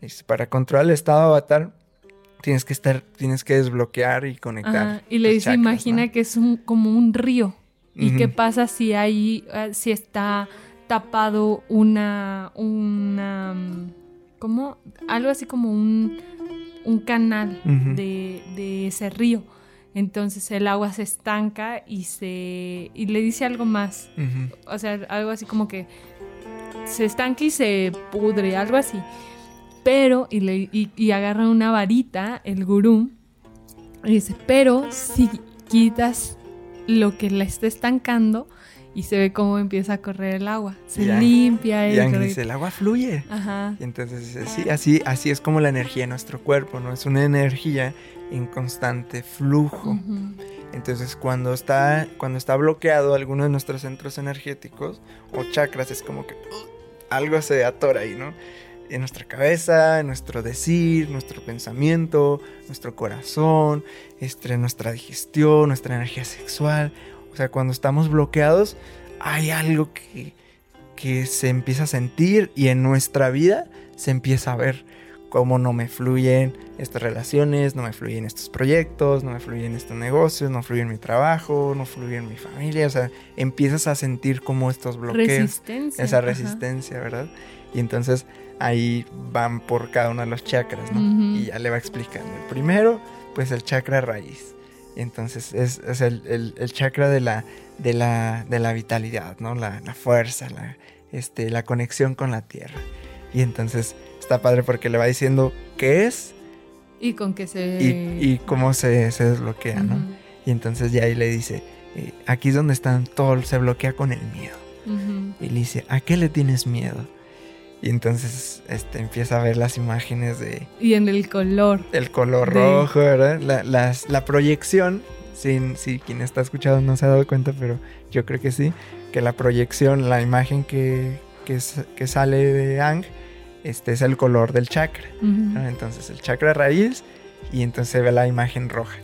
Dice, para controlar el estado avatar, tienes que estar, tienes que desbloquear y conectar. Y le dice, imagina que es un, como un río. ¿Y qué pasa si ahí, eh, si está tapado una, una, ¿cómo? Algo así como un, un canal de, de, ese río. Entonces el agua se estanca y se, y le dice algo más. O sea, algo así como que se estanca y se pudre, algo así. Pero, y, le, y agarra una varita, el gurú, y dice, pero si quitas lo que la está estancando y se ve cómo empieza a correr el agua. Se limpia y dice, el agua fluye. Ajá. Y entonces sí, así, así es como la energía en nuestro cuerpo, ¿no? Es una energía en constante flujo. Entonces cuando está, cuando está bloqueado alguno de nuestros centros energéticos o chakras, es como que uh, algo se atora ahí, ¿no? En nuestra cabeza, en nuestro decir, nuestro pensamiento, nuestro corazón, este, nuestra digestión, nuestra energía sexual. O sea, cuando estamos bloqueados, hay algo que, que se empieza a sentir y en nuestra vida se empieza a ver cómo no me fluyen estas relaciones, no me fluyen estos proyectos, no me fluyen estos negocios, no fluye mi trabajo, no fluye mi familia. O sea, empiezas a sentir como estos bloqueos. Resistencia. Esa resistencia, ¿verdad? Y entonces ahí van por cada uno de los chakras, ¿no? Y ya le va explicando. El primero, pues el chakra raíz. Entonces es, el, chakra de la, de, la, de la vitalidad, ¿no? La, fuerza, la, este, la conexión con la tierra. Y entonces está padre porque le va diciendo qué es. Y con qué se... Y, cómo se, desbloquea, ¿no? Y entonces ya ahí le dice, eh, aquí es donde están todo, se bloquea con el miedo. Y le dice, ¿a qué le tienes miedo? Y entonces este, empieza a ver las imágenes de... Y en el color. El color rojo, ¿verdad? La, la proyección, sin, si quien está escuchando no se ha dado cuenta, pero yo creo que sí, que la proyección, la imagen que, que, que sale de Ang, este es el color del chakra. Entonces el chakra raíz y entonces se ve la imagen roja.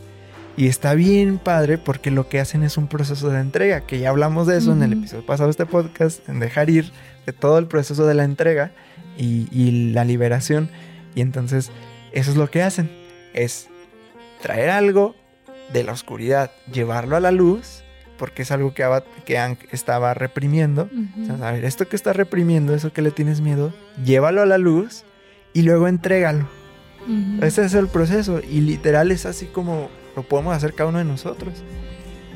Y está bien padre porque lo que hacen es un proceso de entrega, que ya hablamos de eso en el episodio pasado de este podcast, en dejar ir de todo el proceso de la entrega y, la liberación. Y entonces eso es lo que hacen, es traer algo de la oscuridad, llevarlo a la luz, porque es algo que, que estaba reprimiendo. a ver, esto que está reprimiendo, eso que le tienes miedo, llévalo a la luz y luego entrégalo. Ese es el proceso y literal es así como lo podemos hacer cada uno de nosotros.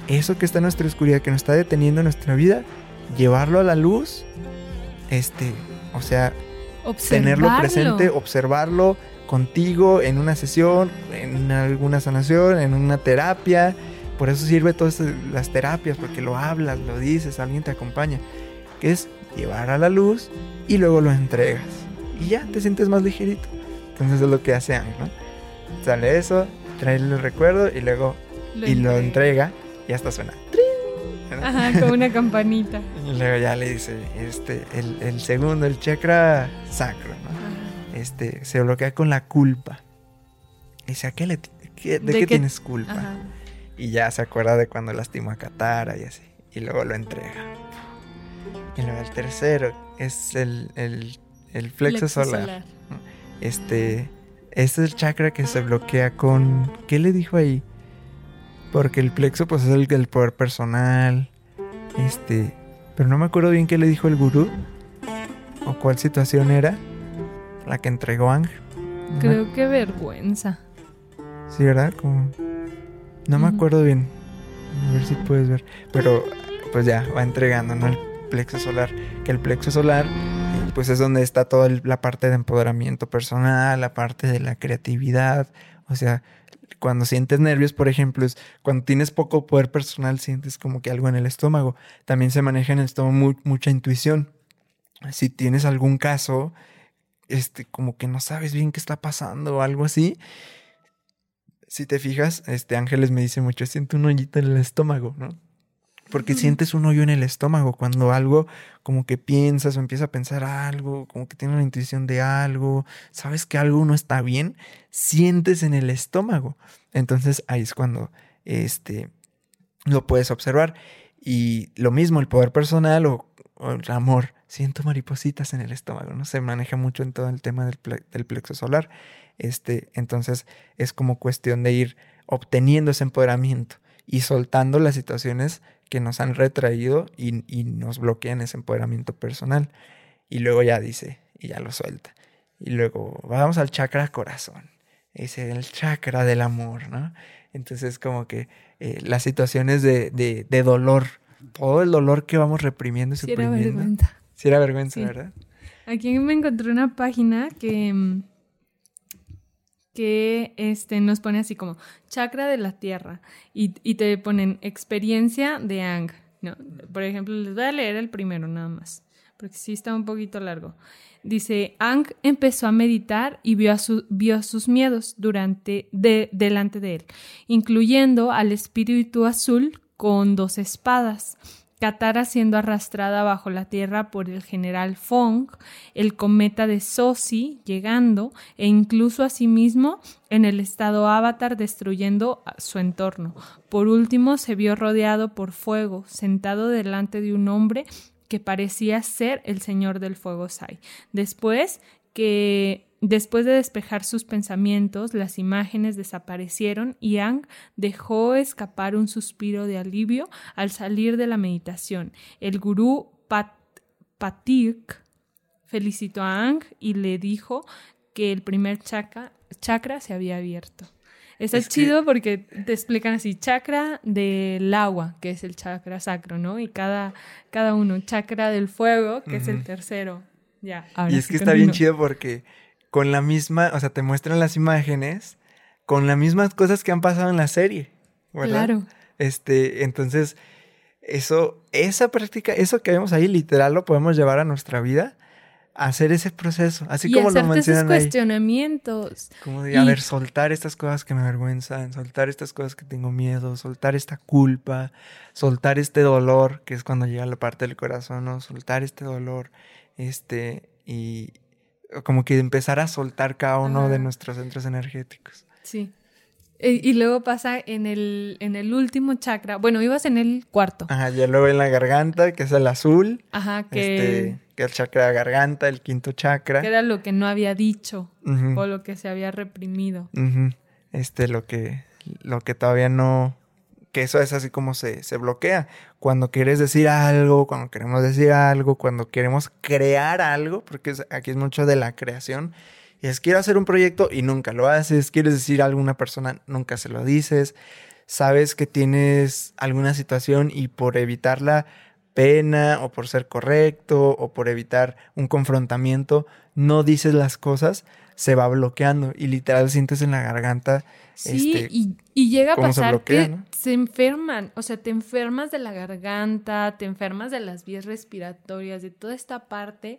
Eso que está en nuestra oscuridad, que nos está deteniendo en nuestra vida, llevarlo a la luz, este, o sea, tenerlo presente, observarlo contigo en una sesión, en alguna sanación, en una terapia. Por eso sirve todas las terapias, porque lo hablas, lo dices, alguien te acompaña. Que es llevar a la luz y luego lo entregas. Y ya te sientes más ligerito. Entonces es lo que hace Ang, ¿no? Sale eso, traerle el recuerdo y luego lo y lo entrega y hasta suena. Ajá, como una campanita. y luego ya le dice, este, el, segundo, el chakra sacro, ¿no? Este, se bloquea con la culpa. Dice, ¿a qué le, ¿de, qué, tienes culpa? Y ya se acuerda de cuando lastimó a Katara y así. Y luego lo entrega. Y luego el tercero es el, el, flexo, solar. Este este es el chakra que se bloquea con... ¿Qué le dijo ahí? Porque el plexo pues es el del poder personal. Este... Pero no me acuerdo bien qué le dijo el gurú. O cuál situación era. La que entregó Ángel. Creo que vergüenza. Sí, ¿verdad? Como... No me acuerdo bien. A ver si puedes ver. Pero pues ya, va entregando, ¿no? El plexo solar. Que el plexo solar pues es donde está toda la parte de empoderamiento personal, la parte de la creatividad. O sea, cuando sientes nervios, por ejemplo, es cuando tienes poco poder personal, sientes como que algo en el estómago. También se maneja en el estómago mucha intuición. Si tienes algún caso, este, como que no sabes bien qué está pasando o algo así. Si te fijas, este Ángeles me dice mucho, siento un hoyito en el estómago, ¿no? Porque sientes un hoyo en el estómago cuando algo como que piensas o empieza a pensar algo, como que tiene una intuición de algo, sabes que algo no está bien, sientes en el estómago. Entonces ahí es cuando este, lo puedes observar. Y lo mismo, el poder personal o, el amor. siento maripositas en el estómago, ¿no? Se maneja mucho en todo el tema del, del plexo solar. Este, entonces es como cuestión de ir obteniendo ese empoderamiento y soltando las situaciones que nos han retraído y, y, nos bloquean ese empoderamiento personal. Y luego ya dice, y ya lo suelta. Y luego vamos al chakra corazón. Es el chakra del amor, ¿no? Entonces como que eh, las situaciones de, de, de, dolor, todo el dolor que vamos reprimiendo y suprimiendo. era vergüenza. Sí era vergüenza, ¿verdad? Aquí me encontré una página que mm, que este, nos pone así como chakra de la tierra y, y te ponen experiencia de Ang. ¿no? Por ejemplo, les voy a leer el primero nada más, porque sí está un poquito largo. Dice, Ang empezó a meditar y vio, a su, vio sus miedos durante, de, delante de él, incluyendo al espíritu azul con dos espadas Katara siendo arrastrada bajo la tierra por el general Fong, el cometa de Sosi llegando e incluso a sí mismo en el estado avatar destruyendo su entorno. Por último se vio rodeado por fuego, sentado delante de un hombre que parecía ser el señor del fuego Sai. Después que Después de despejar sus pensamientos, las imágenes desaparecieron y Ang dejó escapar un suspiro de alivio al salir de la meditación. El gurú Pat Patik felicitó a Ang y le dijo que el primer chakra, chakra se había abierto. Está es chido porque te explican así, chakra del agua, que es el chakra sacro, ¿no? Y cada, cada uno, chakra del fuego, que es el tercero. Ya, y es que está bien chido porque con la misma, o sea, te muestran las imágenes con las mismas cosas que han pasado en la serie, ¿verdad? Claro. Este, entonces, eso, esa práctica, eso que vemos ahí, literal, lo podemos llevar a nuestra vida, hacer ese proceso, así como lo mencionan esos cuestionamientos. Como de, a ver, soltar estas cosas que me avergüenzan, soltar estas cosas que tengo miedo, soltar esta culpa, soltar este dolor, que es cuando llega la parte del corazón, ¿no? Soltar este dolor, este, y, como que empezar a soltar cada uno de nuestros centros energéticos. Sí. E, y, luego pasa en el, en el último chakra. Bueno, ibas en el cuarto. Ajá, ya luego en la garganta, que es el azul. Ajá, que. Este, que es el chakra de garganta, el quinto chakra. Que era lo que no había dicho. O lo que se había reprimido. Este, lo que. Lo que todavía no eso es así como se, se bloquea. Cuando quieres decir algo, cuando queremos decir algo, cuando queremos crear algo, porque aquí es mucho de la creación, y es quiero hacer un proyecto y nunca lo haces, quieres decir a alguna persona, nunca se lo dices, sabes que tienes alguna situación y por evitar la pena o por ser correcto o por evitar un confrontamiento, no dices las cosas, se va bloqueando y literal sientes en la garganta Sí, este, y, llega a pasar que se enferman, o sea, te enfermas de la garganta, te enfermas de las vías respiratorias, de toda esta parte,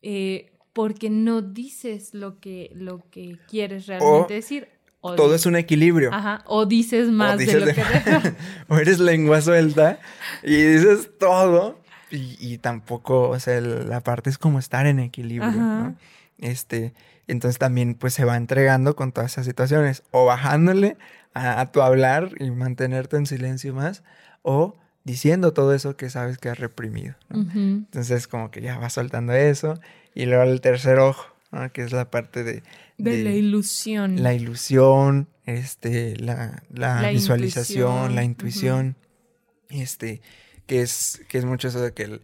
eh, porque no dices lo que, lo que quieres realmente decir. todo es un equilibrio. Ajá, o dices más de lo que... o eres lengua suelta y dices todo y, tampoco, o sea, la parte es como estar en equilibrio, ¿no? Este, entonces también pues se va entregando con todas esas situaciones, o bajándole a, tu hablar y mantenerte en silencio más, o diciendo todo eso que sabes que has reprimido. Entonces como que ya vas soltando eso, y luego el tercer ojo, que es la parte de, de, la ilusión. La ilusión, este, la, la, visualización, la intuición, este, que es, que es mucho eso de que el,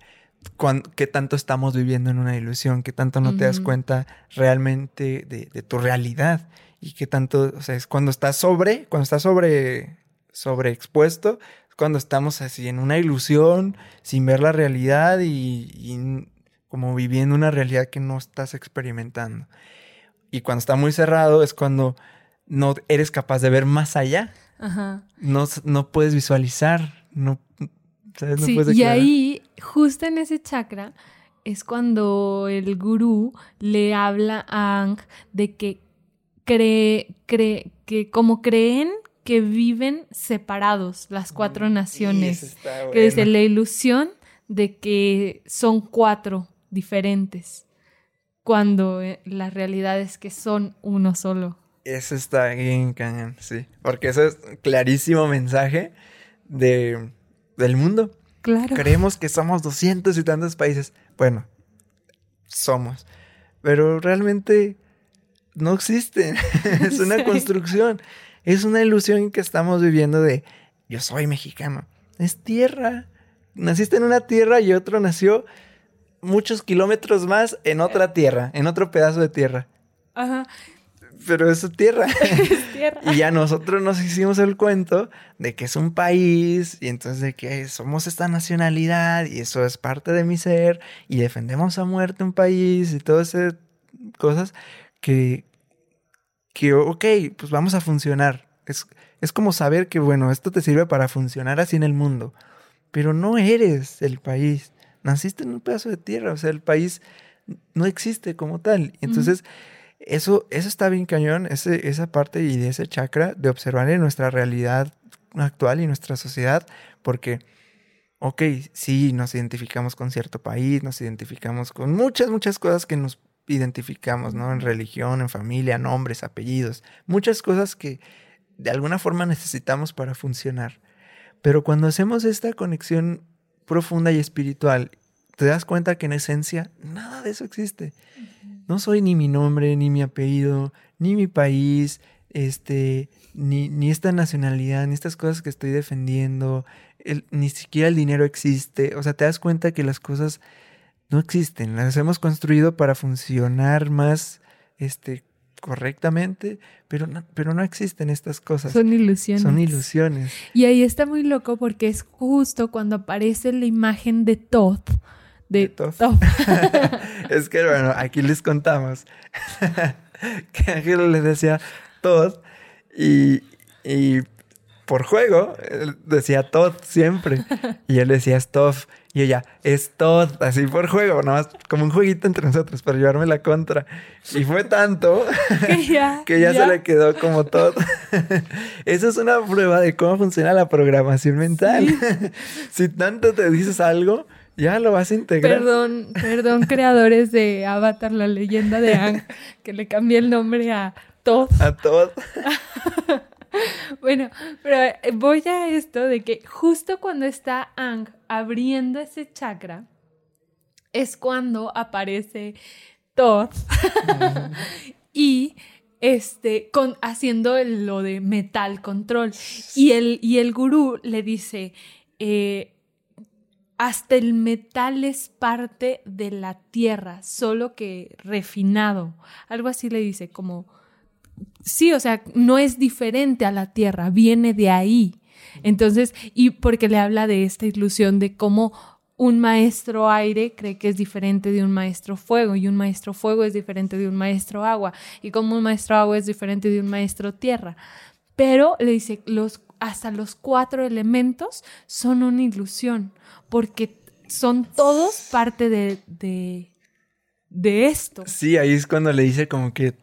qué tanto estamos viviendo en una ilusión, qué tanto no te das cuenta realmente de, tu realidad y qué tanto, o sea, es cuando estás sobre, cuando estás sobre, sobreexpuesto, es cuando estamos así en una ilusión, sin ver la realidad y, como viviendo una realidad que no estás experimentando. Y cuando está muy cerrado es cuando no eres capaz de ver más allá. No, no puedes visualizar, no sí, y ahí, justo en ese chakra, es cuando el gurú le habla a Ang de que cree, cree, que como creen que viven separados las cuatro naciones. Que dice la ilusión de que son cuatro diferentes, cuando eh, la realidad es que son uno solo. Eso está bien cañón, sí. Porque eso es clarísimo mensaje de del mundo. Claro. Creemos que somos doscientos y tantos países. Bueno, somos. Pero realmente no existen. es una construcción. Es una ilusión que estamos viviendo de yo soy mexicano. Es tierra. Naciste en una tierra y otro nació muchos kilómetros más en otra tierra, en otro pedazo de tierra. Ajá. Pero es tierra. Es tierra. y ya nosotros nos hicimos el cuento de que es un país y entonces de que somos esta nacionalidad y eso es parte de mi ser y defendemos a muerte un país y todas esas cosas que, que, ok, pues vamos a funcionar. Es, es como saber que, bueno, esto te sirve para funcionar así en el mundo, pero no eres el país. Naciste en un pedazo de tierra, o sea, el país no existe como tal. Entonces, eso, eso está bien cañón, ese, esa parte y de ese chakra de observar en nuestra realidad actual y nuestra sociedad, porque, ok, sí, nos identificamos con cierto país, nos identificamos con muchas, muchas cosas que nos identificamos, ¿no? En religión, en familia, nombres, apellidos, muchas cosas que de alguna forma necesitamos para funcionar. Pero cuando hacemos esta conexión profunda y espiritual, te das cuenta que en esencia nada de eso existe. No soy ni mi nombre, ni mi apellido, ni mi país, este, ni, ni esta nacionalidad, ni estas cosas que estoy defendiendo, ni siquiera el dinero existe. O sea, te das cuenta que las cosas no existen, las hemos construido para funcionar más este, correctamente, pero no, pero no existen estas cosas. Son ilusiones. Son ilusiones. Y ahí está muy loco porque es justo cuando aparece la imagen de Todd. De, es que, bueno, aquí les contamos que Ángel les decía Todd y, y por juego decía Todd siempre. Y él decía Stuff. Y ella, es Todd, así por juego, nomás como un jueguito entre nosotros para llevarme la contra. Y fue tanto que ya, se le quedó como Todd. Eso es una prueba de cómo funciona la programación mental. si tanto te dices algo, ya lo vas a integrar. Perdón, perdón, creadores de Avatar, la leyenda de Ang, que le cambié el nombre a Todd. A Todd. bueno, pero eh, voy a esto de que justo cuando está Ang abriendo ese chakra, es cuando aparece Todd y este, con, haciendo lo de metal control. Y el, y el gurú le dice, eh, hasta el metal es parte de la tierra, solo que refinado. Algo así le dice, como sí, o sea, no es diferente a la tierra, viene de ahí. Entonces, y porque le habla de esta ilusión de cómo un maestro aire cree que es diferente de un maestro fuego y un maestro fuego es diferente de un maestro agua y como un maestro agua es diferente de un maestro tierra. Pero le dice, los, hasta los cuatro elementos son una ilusión porque son todos parte de, de, de esto. Sí, ahí es cuando le dice como que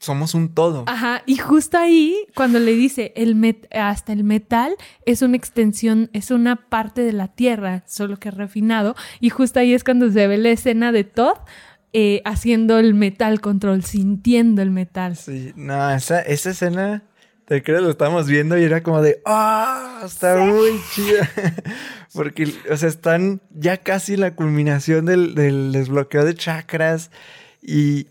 somos un todo. Ajá, y justo ahí, cuando le dice el hasta el metal es una extensión, es una parte de la tierra, solo que refinado, y justo ahí es cuando se ve la escena de Todd eh, haciendo el metal control, sintiendo el metal. Sí, no, esa, esa escena, te creo, lo estamos viendo y era como de, ¡ah! está muy chida. Porque, o sea, están ya casi en la culminación del, del desbloqueo de chakras y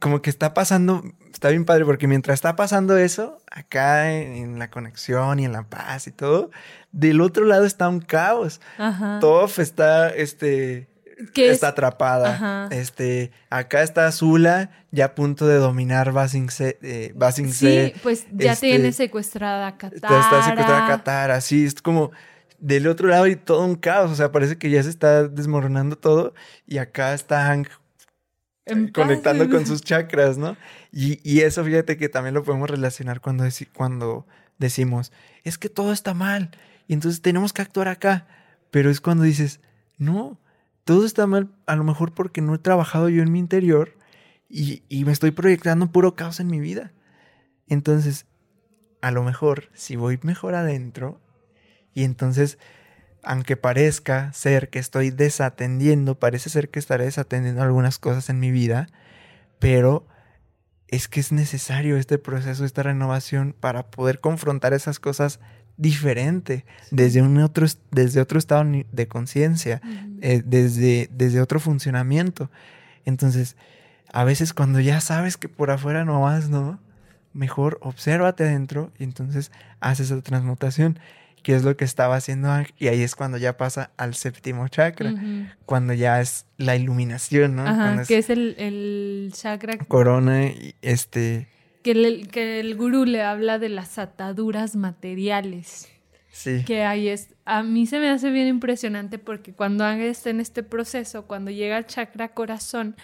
como que está pasando está bien padre porque mientras está pasando eso, acá en, la conexión y en la paz y todo, del otro lado está un caos. Ajá. Está, este, está atrapada. Este, acá está Azula ya a punto de dominar Basing C. Eh, sí, pues ya este, tiene secuestrada a Katara. Está secuestrada a Katara, sí, es como del otro lado y todo un caos, o sea, parece que ya se está desmoronando todo y acá está Hank conectando con sus chakras, ¿no? Y, eso, fíjate que también lo podemos relacionar cuando, cuando decimos, es que todo está mal y entonces tenemos que actuar acá. Pero es cuando dices, no, todo está mal a lo mejor porque no he trabajado yo en mi interior y, y me estoy proyectando puro caos en mi vida. Entonces, a lo mejor, si voy mejor adentro y entonces aunque parezca ser que estoy desatendiendo, parece ser que estaré desatendiendo algunas cosas en mi vida, pero es que es necesario este proceso, esta renovación para poder confrontar esas cosas diferente, desde, un otro, desde otro estado de conciencia, eh, desde, desde otro funcionamiento. Entonces, a veces cuando ya sabes que por afuera no vas, ¿no? Mejor obsérvate adentro y entonces haces esa transmutación, que es lo que estaba haciendo y ahí es cuando ya pasa al séptimo chakra, cuando ya es la iluminación, ¿no? Ajá, que es el, el chakra. Corona, y este que el, que el gurú le habla de las ataduras materiales. Sí. Que ahí es. A mí se me hace bien impresionante porque cuando Ángel está en este proceso, cuando llega al chakra corazón,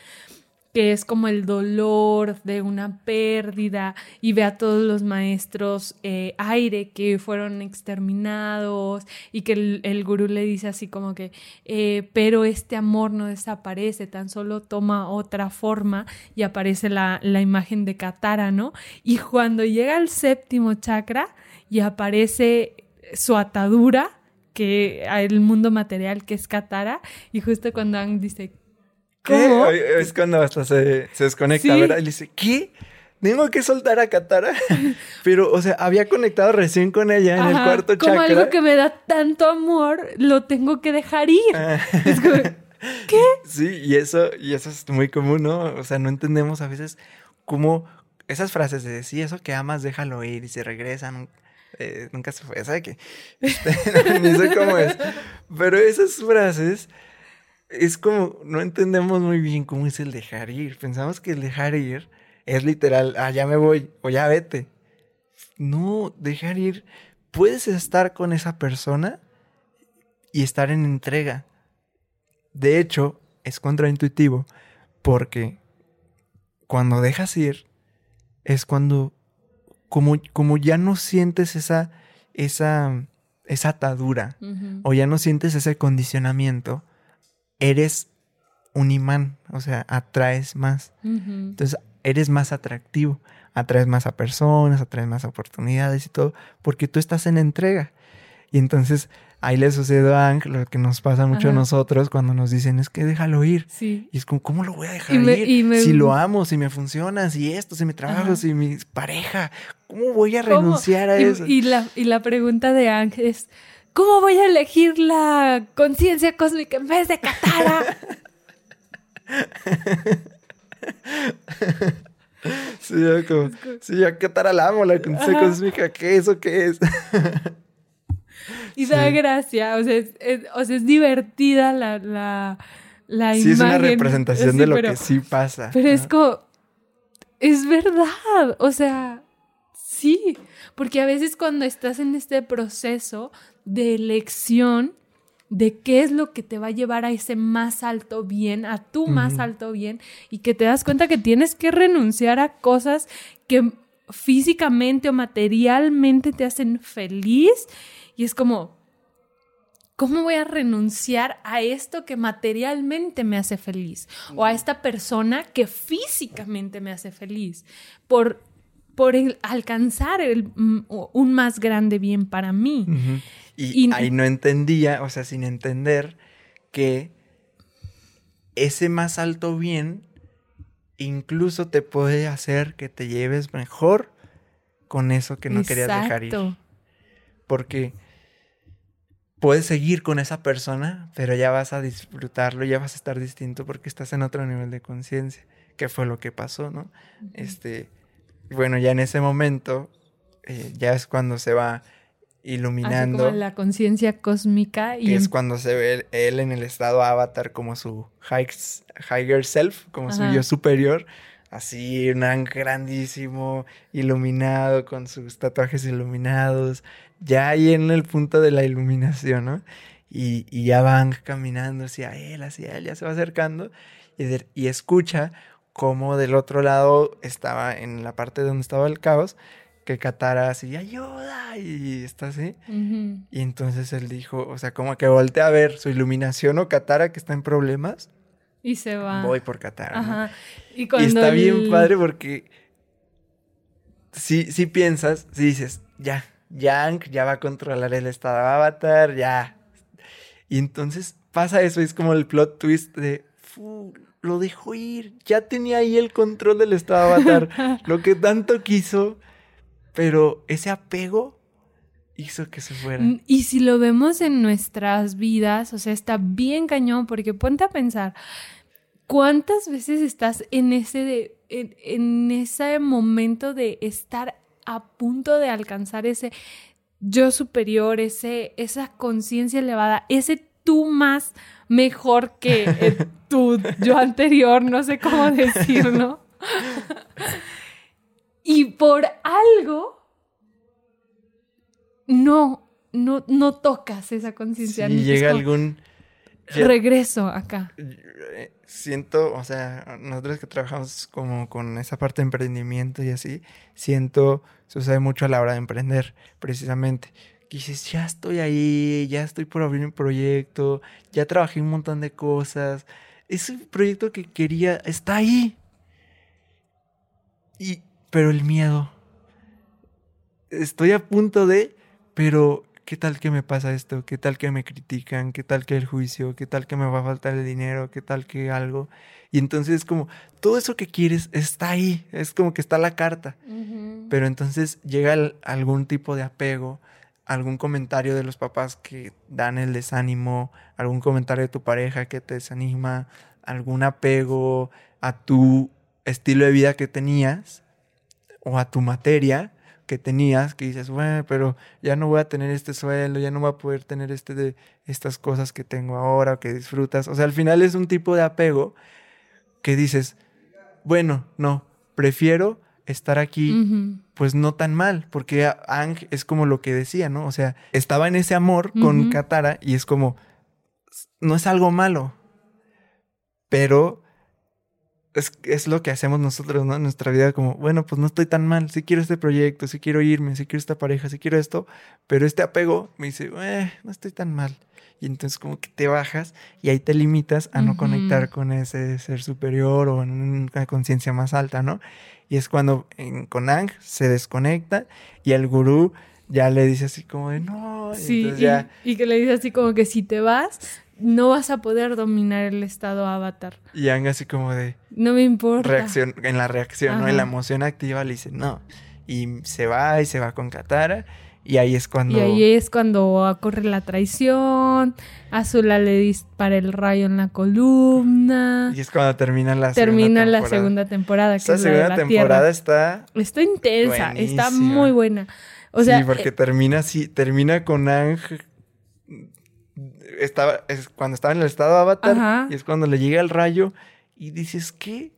que es como el dolor de una pérdida y ve a todos los maestros eh, aire que fueron exterminados y que el, el gurú le dice así como que, eh, pero este amor no desaparece, tan solo toma otra forma y aparece la, la imagen de Katara, ¿no? Y cuando llega al séptimo chakra y aparece su atadura, que el mundo material que es Katara, y justo cuando Ang dice, ¿Qué? Es cuando hasta se, desconecta, ¿verdad? Y le dice, ¿qué? Tengo que soltar a Katara. Pero, o sea, había conectado recién con ella en el cuarto como chakra. Como algo que me da tanto amor, lo tengo que dejar ir. Ah. ¿qué? Sí, y eso, y eso es muy común, ¿no? O sea, no entendemos a veces cómo esas frases de sí, eso que amas, déjalo ir y se regresan. Eh, nunca se fue, ¿sabe qué? Este, ni sé cómo es. Pero esas frases es como, no entendemos muy bien cómo es el dejar ir. Pensamos que el dejar ir es literal, ah, ya me voy o ya vete. No, dejar ir, puedes estar con esa persona y estar en entrega. De hecho, es contraintuitivo porque cuando dejas ir es cuando como, como ya no sientes esa esa esa atadura o ya no sientes ese condicionamiento, eres un imán, o sea, atraes más. Entonces, eres más atractivo, atraes más a personas, atraes más oportunidades y todo, porque tú estás en entrega. Y entonces ahí le sucede a Ang lo que nos pasa mucho a nosotros cuando nos dicen es que déjalo ir. Sí. Y es como, ¿cómo lo voy a dejar ir? Si lo amo, si me funciona, si esto, si mi trabajo, si mi pareja, ¿cómo voy a renunciar a eso? Y la, y la pregunta de Ang es, ¿Cómo voy a elegir la conciencia cósmica en vez de Katara? sí, yo como, sí, yo a Katara la amo, la conciencia cósmica, ¿qué es o qué es? y da gracia, o sea, es, o sea, es divertida la, la, la sí, imagen. es una representación de lo que sí pasa. Pero es como, es verdad, o sea, sí, porque a veces cuando estás en este proceso de elección de qué es lo que te va a llevar a ese más alto bien, a tu más alto bien, y que te das cuenta que tienes que renunciar a cosas que físicamente o materialmente te hacen feliz. Y es como, ¿cómo voy a renunciar a esto que materialmente me hace feliz? O a esta persona que físicamente me hace feliz. Por, por alcanzar mm, un más grande bien para mí. Y, ahí no entendía, o sea, sin entender que ese más alto bien incluso te puede hacer que te lleves mejor con eso que no querías dejar ir. Porque puedes seguir con esa persona, pero ya vas a disfrutarlo, ya vas a estar distinto porque estás en otro nivel de conciencia, que fue lo que pasó, ¿no? Este, bueno, ya en ese momento, eh, ya es cuando se va iluminando. la conciencia cósmica. Y es cuando se ve él, en el estado avatar como su higher self, como su yo superior. Así, un grandísimo, iluminado, con sus tatuajes iluminados. Ya ahí en el punto de la iluminación, ¿no? Y, ya van caminando hacia él, hacia él, ya se va acercando. Y, y escucha cómo del otro lado estaba, en la parte donde estaba el caos, que Katara así, ayuda, y está así. Y entonces él dijo, o sea, como que voltea a ver su iluminación o Katara que está en problemas. Y se va. Voy por Katara. Y, está bien padre porque si, si piensas, si dices, ya, Yang ya va a controlar el estado de Avatar, ya. Y entonces pasa eso, es como el plot twist de, lo dejó ir, ya tenía ahí el control del estado de Avatar, lo que tanto quiso pero ese apego hizo que se fuera. Y si lo vemos en nuestras vidas, o sea, está bien cañón, porque ponte a pensar, ¿cuántas veces estás en ese, de, en, ese momento de estar a punto de alcanzar ese yo superior, ese, esa conciencia elevada, ese tú más mejor que tu yo anterior, no sé cómo decirlo. y por algo no, no, no tocas esa conciencia. Y llega algún... Regreso acá. Eh, siento, o sea, nosotros que trabajamos como con esa parte de emprendimiento y así, siento, sucede mucho a la hora de emprender, precisamente. Que dices, ya estoy ahí, ya estoy por abrir un proyecto, ya trabajé un montón de cosas. Ese proyecto que quería está ahí. Y, pero el miedo. Estoy a punto de, pero, ¿qué tal que me pasa esto? ¿Qué tal que me critican? ¿Qué tal que el juicio? ¿Qué tal que me va a faltar el dinero? ¿Qué tal que algo? Y entonces es como, todo eso que quieres está ahí, es como que está la carta. Pero entonces llega algún tipo de apego, algún comentario de los papás que dan el desánimo, algún comentario de tu pareja que te desanima, algún apego a tu estilo de vida que tenías o a tu materia que tenías, que dices, bueno, pero ya no voy a tener este sueldo, ya no voy a poder tener este de estas cosas que tengo ahora, que disfrutas. O sea, al final es un tipo de apego que dices, bueno, no, prefiero estar aquí, pues no tan mal, porque Ang es como lo que decía, ¿no? O sea, estaba en ese amor con Katara y es como, no es algo malo, pero es, lo que hacemos nosotros, ¿no? En nuestra vida, como, bueno, pues no estoy tan mal, sí quiero este proyecto, sí quiero irme, sí quiero esta pareja, sí quiero esto, pero este apego me dice, eh, no estoy tan mal. Y entonces como que te bajas y ahí te limitas a no conectar con ese ser superior o en una conciencia más alta, ¿no? Y es cuando en, con Ang se desconecta y el gurú ya le dice así como de no. Sí, y, y que le dice así como que si te vas, no vas a poder dominar el estado avatar. Y Ang así como de... No me importa. Reacción, en la reacción, ¿no? En la emoción activa le dice no. Y se va y se va con Katara. Y ahí es cuando... Y ahí es cuando ocurre la traición. Azula le dispara el rayo en la columna. Y es cuando termina la termina la segunda temporada. Que segunda temporada está... Está intensa, está muy buena. O sea, sí, porque eh, termina así, termina con Ang estaba, es cuando estaba en el estado avatar y es cuando le llega el rayo y dices, ¿qué?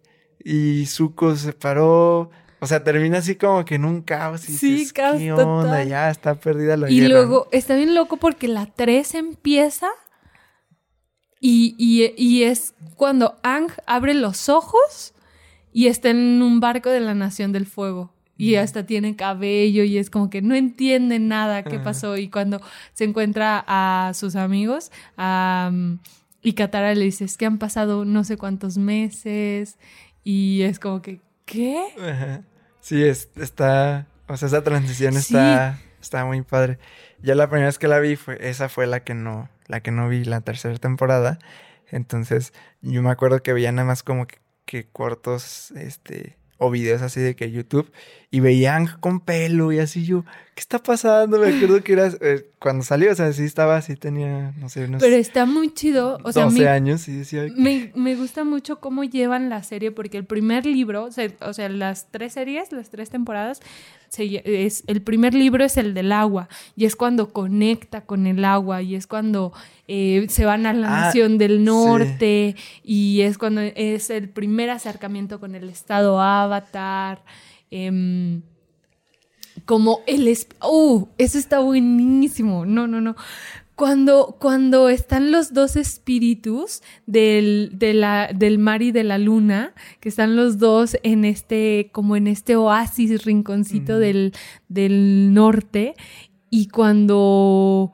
Y Zuko se paró. O sea, termina así como que en un caos. Y sí, caos ¿qué onda? Ya está perdida la y Y luego está bien loco porque la 3 empieza y, y, es cuando Ang abre los ojos y está en un barco de la Nación del Fuego y hasta tiene cabello y es como que no entiende nada qué pasó y cuando se encuentra a sus amigos y Katara le dice es que han pasado no sé cuántos meses y es como que ¿qué? Sí, está, o sea, esa transición está, está muy padre. Ya la primera vez que la vi fue, esa fue la que no, la que no vi la tercera temporada. Entonces, yo me acuerdo que veía nada más como que, que cortos, este, o videos así de que YouTube y veían con pelo y así yo, ¿qué está pasando? Me acuerdo que era eh, cuando salió, o sea, sí estaba así, tenía, no sé, unos Pero está muy chido, o sea, 12 años y decía... Me, me, gusta mucho cómo llevan la serie porque el primer libro, o sea, las tres series, las tres temporadas, es, el primer libro es el del agua y es cuando conecta con el agua y es cuando eh, se van a la ah, nación del norte y es cuando es el primer acercamiento con el estado avatar. Em, como el... ¡Uh! Eso está buenísimo. No, no, no. Cuando, cuando están los dos espíritus del, del mar y de la luna, que están los dos en este, como en este oasis, rinconcito del, del norte, y cuando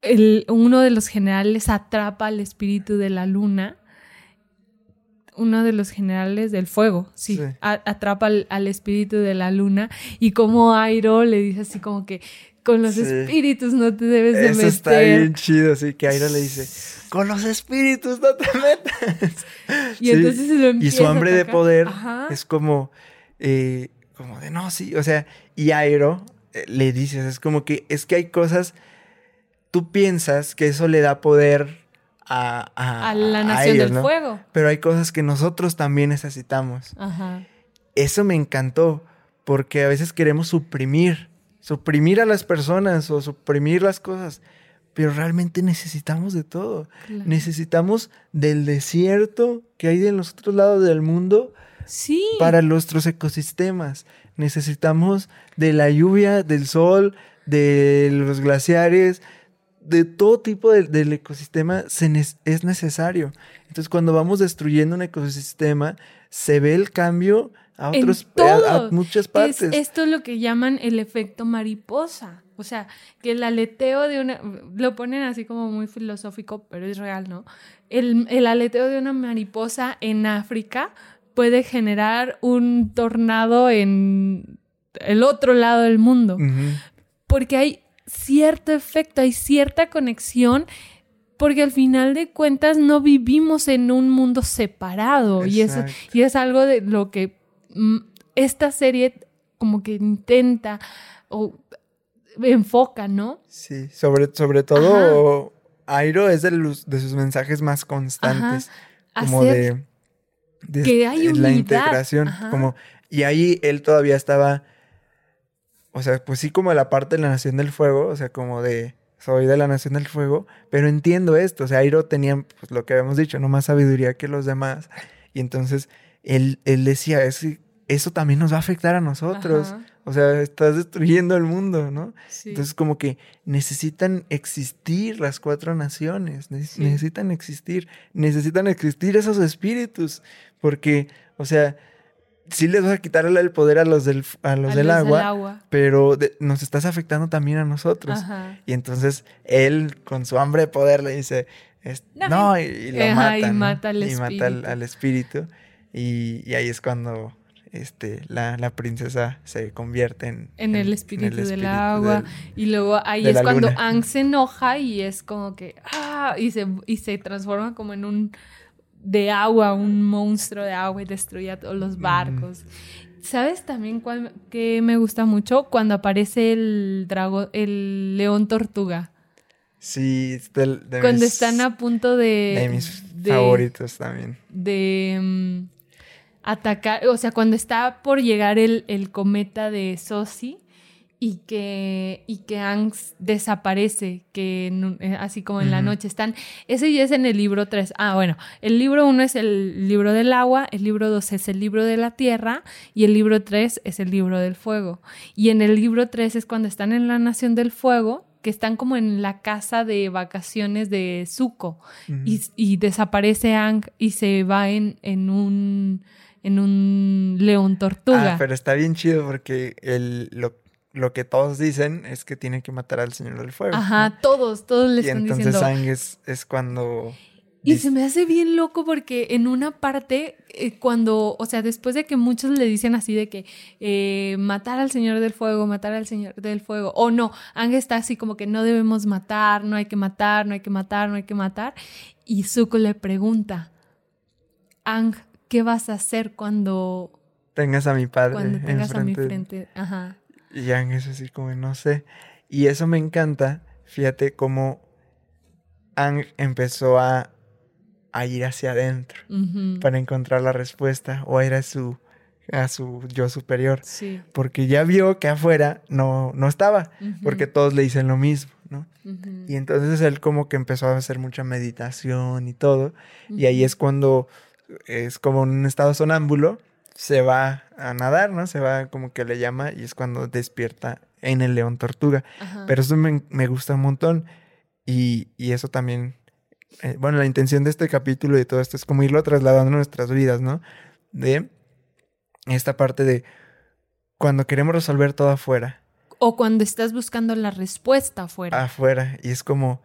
el, uno de los generales atrapa al espíritu de la luna, uno de los generales del fuego, sí, atrapa al, espíritu de la luna y como Airo le dice así como que con los espíritus no te debes de meter. Eso está bien chido, así que Airo le dice, con los espíritus no te metas. Y entonces se lo Y su hambre de poder es como, eh, como de no, sí, o sea, y Airo eh, le dices, es como que, es que hay cosas, tú piensas que eso le da poder a, a, la nación del fuego. Pero hay cosas que nosotros también necesitamos. Ajá. Eso me encantó, porque a veces queremos suprimir, suprimir a las personas o suprimir las cosas, pero realmente necesitamos de todo. Necesitamos del desierto que hay de los otros lados del mundo sí. para nuestros ecosistemas. Necesitamos de la lluvia, del sol, de los glaciares, de todo tipo del ecosistema es necesario. Entonces, cuando vamos destruyendo un ecosistema, se ve el cambio a otros a, muchas partes. esto es lo que llaman el efecto mariposa. O sea, que el aleteo de una, lo ponen así como muy filosófico, pero es real, ¿no? El, el aleteo de una mariposa en África puede generar un tornado en el otro lado del mundo. Porque hay cierto efecto, hay cierta conexión, porque al final de cuentas no vivimos en un mundo separado. Y es, y es algo de lo que mm, esta serie como que intenta o enfoca, ¿no? Sí, sobre, sobre todo Airo es de, de sus mensajes más constantes. Como de, que hay la integración. Como, y ahí él todavía estaba o sea, pues sí como la parte de la Nación del Fuego, o sea, como de soy de la Nación del Fuego, pero entiendo esto, o sea, Airo tenía, pues lo que habíamos dicho, no más sabiduría que los demás, y entonces él, él decía, eso, eso también nos va a afectar a nosotros, o sea, estás destruyendo el mundo, ¿no? Entonces como que necesitan existir las cuatro naciones, necesitan existir, necesitan existir esos espíritus, porque, o sea, sí les vas a quitarle el poder a los del, a los, del, agua, pero nos estás afectando también a nosotros. Y entonces él, con su hambre de poder, le dice, no, y, lo mata. Y mata al y espíritu. Mata al, espíritu. Y, ahí es cuando este, la, la, princesa se convierte en, en, el, espíritu del agua. y luego ahí es cuando Ang se enoja y es como que, ah, y se, y se transforma como en un de agua, un monstruo de agua y destruía todos los barcos. ¿Sabes también cuál que me gusta mucho? Cuando aparece el dragón, el león tortuga. Sí, cuando están a punto de. De mis favoritos también. De mm, atacar. O sea, cuando está por llegar el, el cometa de Sosi y que, y que Angst desaparece, que eh, así como en la noche están. Ese ya es en el libro 3. Ah, bueno, el libro 1 es el libro del agua, el libro 2 es el libro de la tierra y el libro 3 es el libro del fuego. Y en el libro 3 es cuando están en la Nación del Fuego, que están como en la casa de vacaciones de Zuko y, y, desaparece Ang y se va en, en un en un león tortuga. Ah, pero está bien chido porque el, lo, lo que todos dicen es que tienen que matar al Señor del Fuego. Ajá, todos, todos le están diciendo. Y entonces Sang es, cuando... Y se me hace bien loco porque en una parte, eh, cuando, o sea, después de que muchos le dicen así de que eh, matar al Señor del Fuego, matar al Señor del Fuego, o no, Ang está así como que no debemos matar, no hay que matar, no hay que matar, no hay que matar. Y Zuko le pregunta, Ang, ¿qué vas a hacer cuando... Tengas a mi padre. Cuando tengas a mi frente. Ajá. Y Yang es así como, no sé. Y eso me encanta. Fíjate cómo Ang empezó a, a ir hacia adentro para encontrar la respuesta o era su a su yo superior. Sí. Porque ya vio que afuera no, no estaba, porque todos le dicen lo mismo, ¿no? Y entonces él como que empezó a hacer mucha meditación y todo, y ahí es cuando es como un estado sonámbulo se va a nadar, ¿no? Se va como que le llama y es cuando despierta en el león tortuga. Pero eso me, gusta un montón y, eso también, eh, bueno, la intención de este capítulo y de todo esto es como irlo trasladando a nuestras vidas, ¿no? De esta parte de cuando queremos resolver todo afuera. O cuando estás buscando la respuesta afuera. Afuera. Y es como,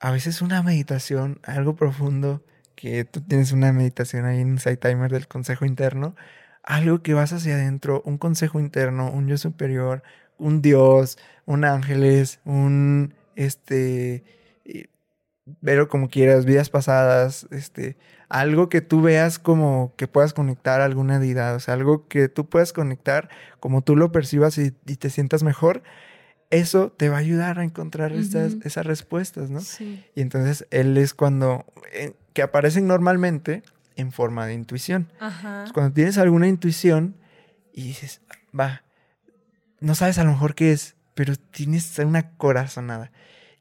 a veces una meditación, algo profundo, que tú tienes una meditación ahí en Side Timer del consejo interno, algo que vas hacia adentro, un consejo interno, un yo superior, un Dios, un ángeles, un este verlo como quieras, vidas pasadas, este, algo que tú veas como que puedas conectar a alguna deidad, o sea, algo que tú puedas conectar como tú lo percibas y, te sientas mejor, eso te va a ayudar a encontrar estas, esas respuestas, ¿no? Sí. Y entonces él es cuando, eh, que aparecen normalmente en forma de intuición. Ajá. cuando tienes alguna intuición y dices, va, no sabes a lo mejor qué es, pero tienes una corazonada.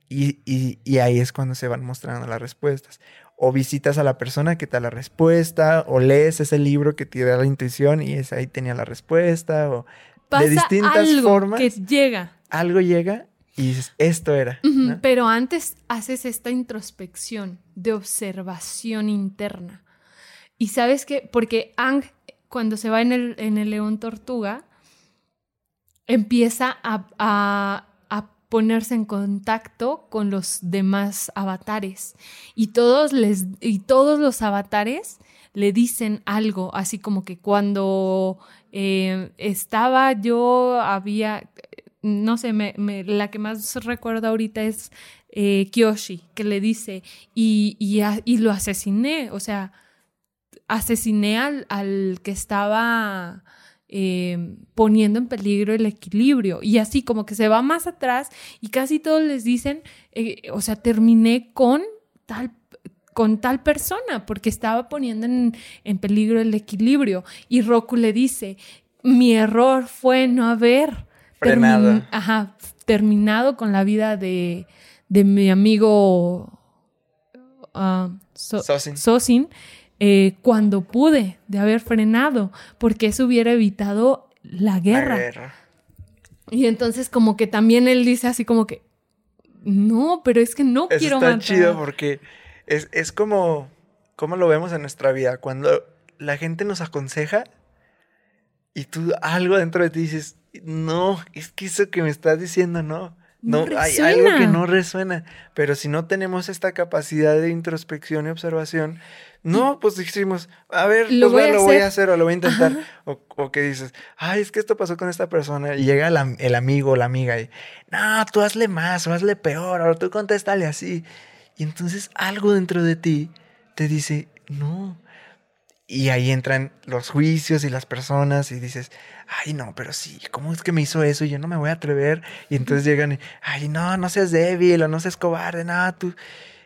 Y, y, ahí es cuando se van mostrando las respuestas. O visitas a la persona que te da la respuesta, o lees ese libro que te da la intuición y es, ahí tenía la respuesta, o de distintas formas. Que llega. Algo llega y dices, esto era. Pero antes haces esta introspección de observación interna. Y sabes que, porque Ang, cuando se va en el, en el león tortuga, empieza a, ponerse en contacto con los demás avatares. Y todos, les, y todos los avatares le dicen algo, así como que cuando eh, estaba yo había, no sé, me, la que más recuerdo ahorita es eh, Kyoshi, que le dice, y, y, lo asesiné, o sea, asesiné al, al que estaba Em, poniendo en peligro el equilibrio. Y así como que se va más atrás y casi todos les dicen, eh, o sea, terminé con tal con tal persona porque estaba poniendo en, peligro el equilibrio. Y Roku le dice, mi error fue no haber terminado con la vida de, de mi amigo uh, Sosin eh, cuando pude de haber frenado, porque eso hubiera evitado la guerra. Y entonces como que también él dice así como que, no, pero es que no eso quiero está chido porque es, es como, como lo vemos en nuestra vida, cuando la gente nos aconseja y tú algo dentro de ti dices, no, es que eso que me estás diciendo no. No, hay algo que no resuena, pero si no tenemos esta capacidad de introspección y observación, no, pues dijimos, a ver, lo, pues voy, lo voy a hacer o lo voy a intentar. O, que dices, ay, es que esto pasó con esta persona. Y llega el amigo o la amiga y, no, tú hazle más o hazle peor, o tú contéstale así. Y entonces algo dentro de ti te dice, no. Y ahí entran los juicios y las personas y dices, ay, no, pero sí, ¿cómo es que me hizo eso? Y yo no me voy a atrever. Y entonces llegan y, ay, no, no seas débil o no seas cobarde, nada, tú.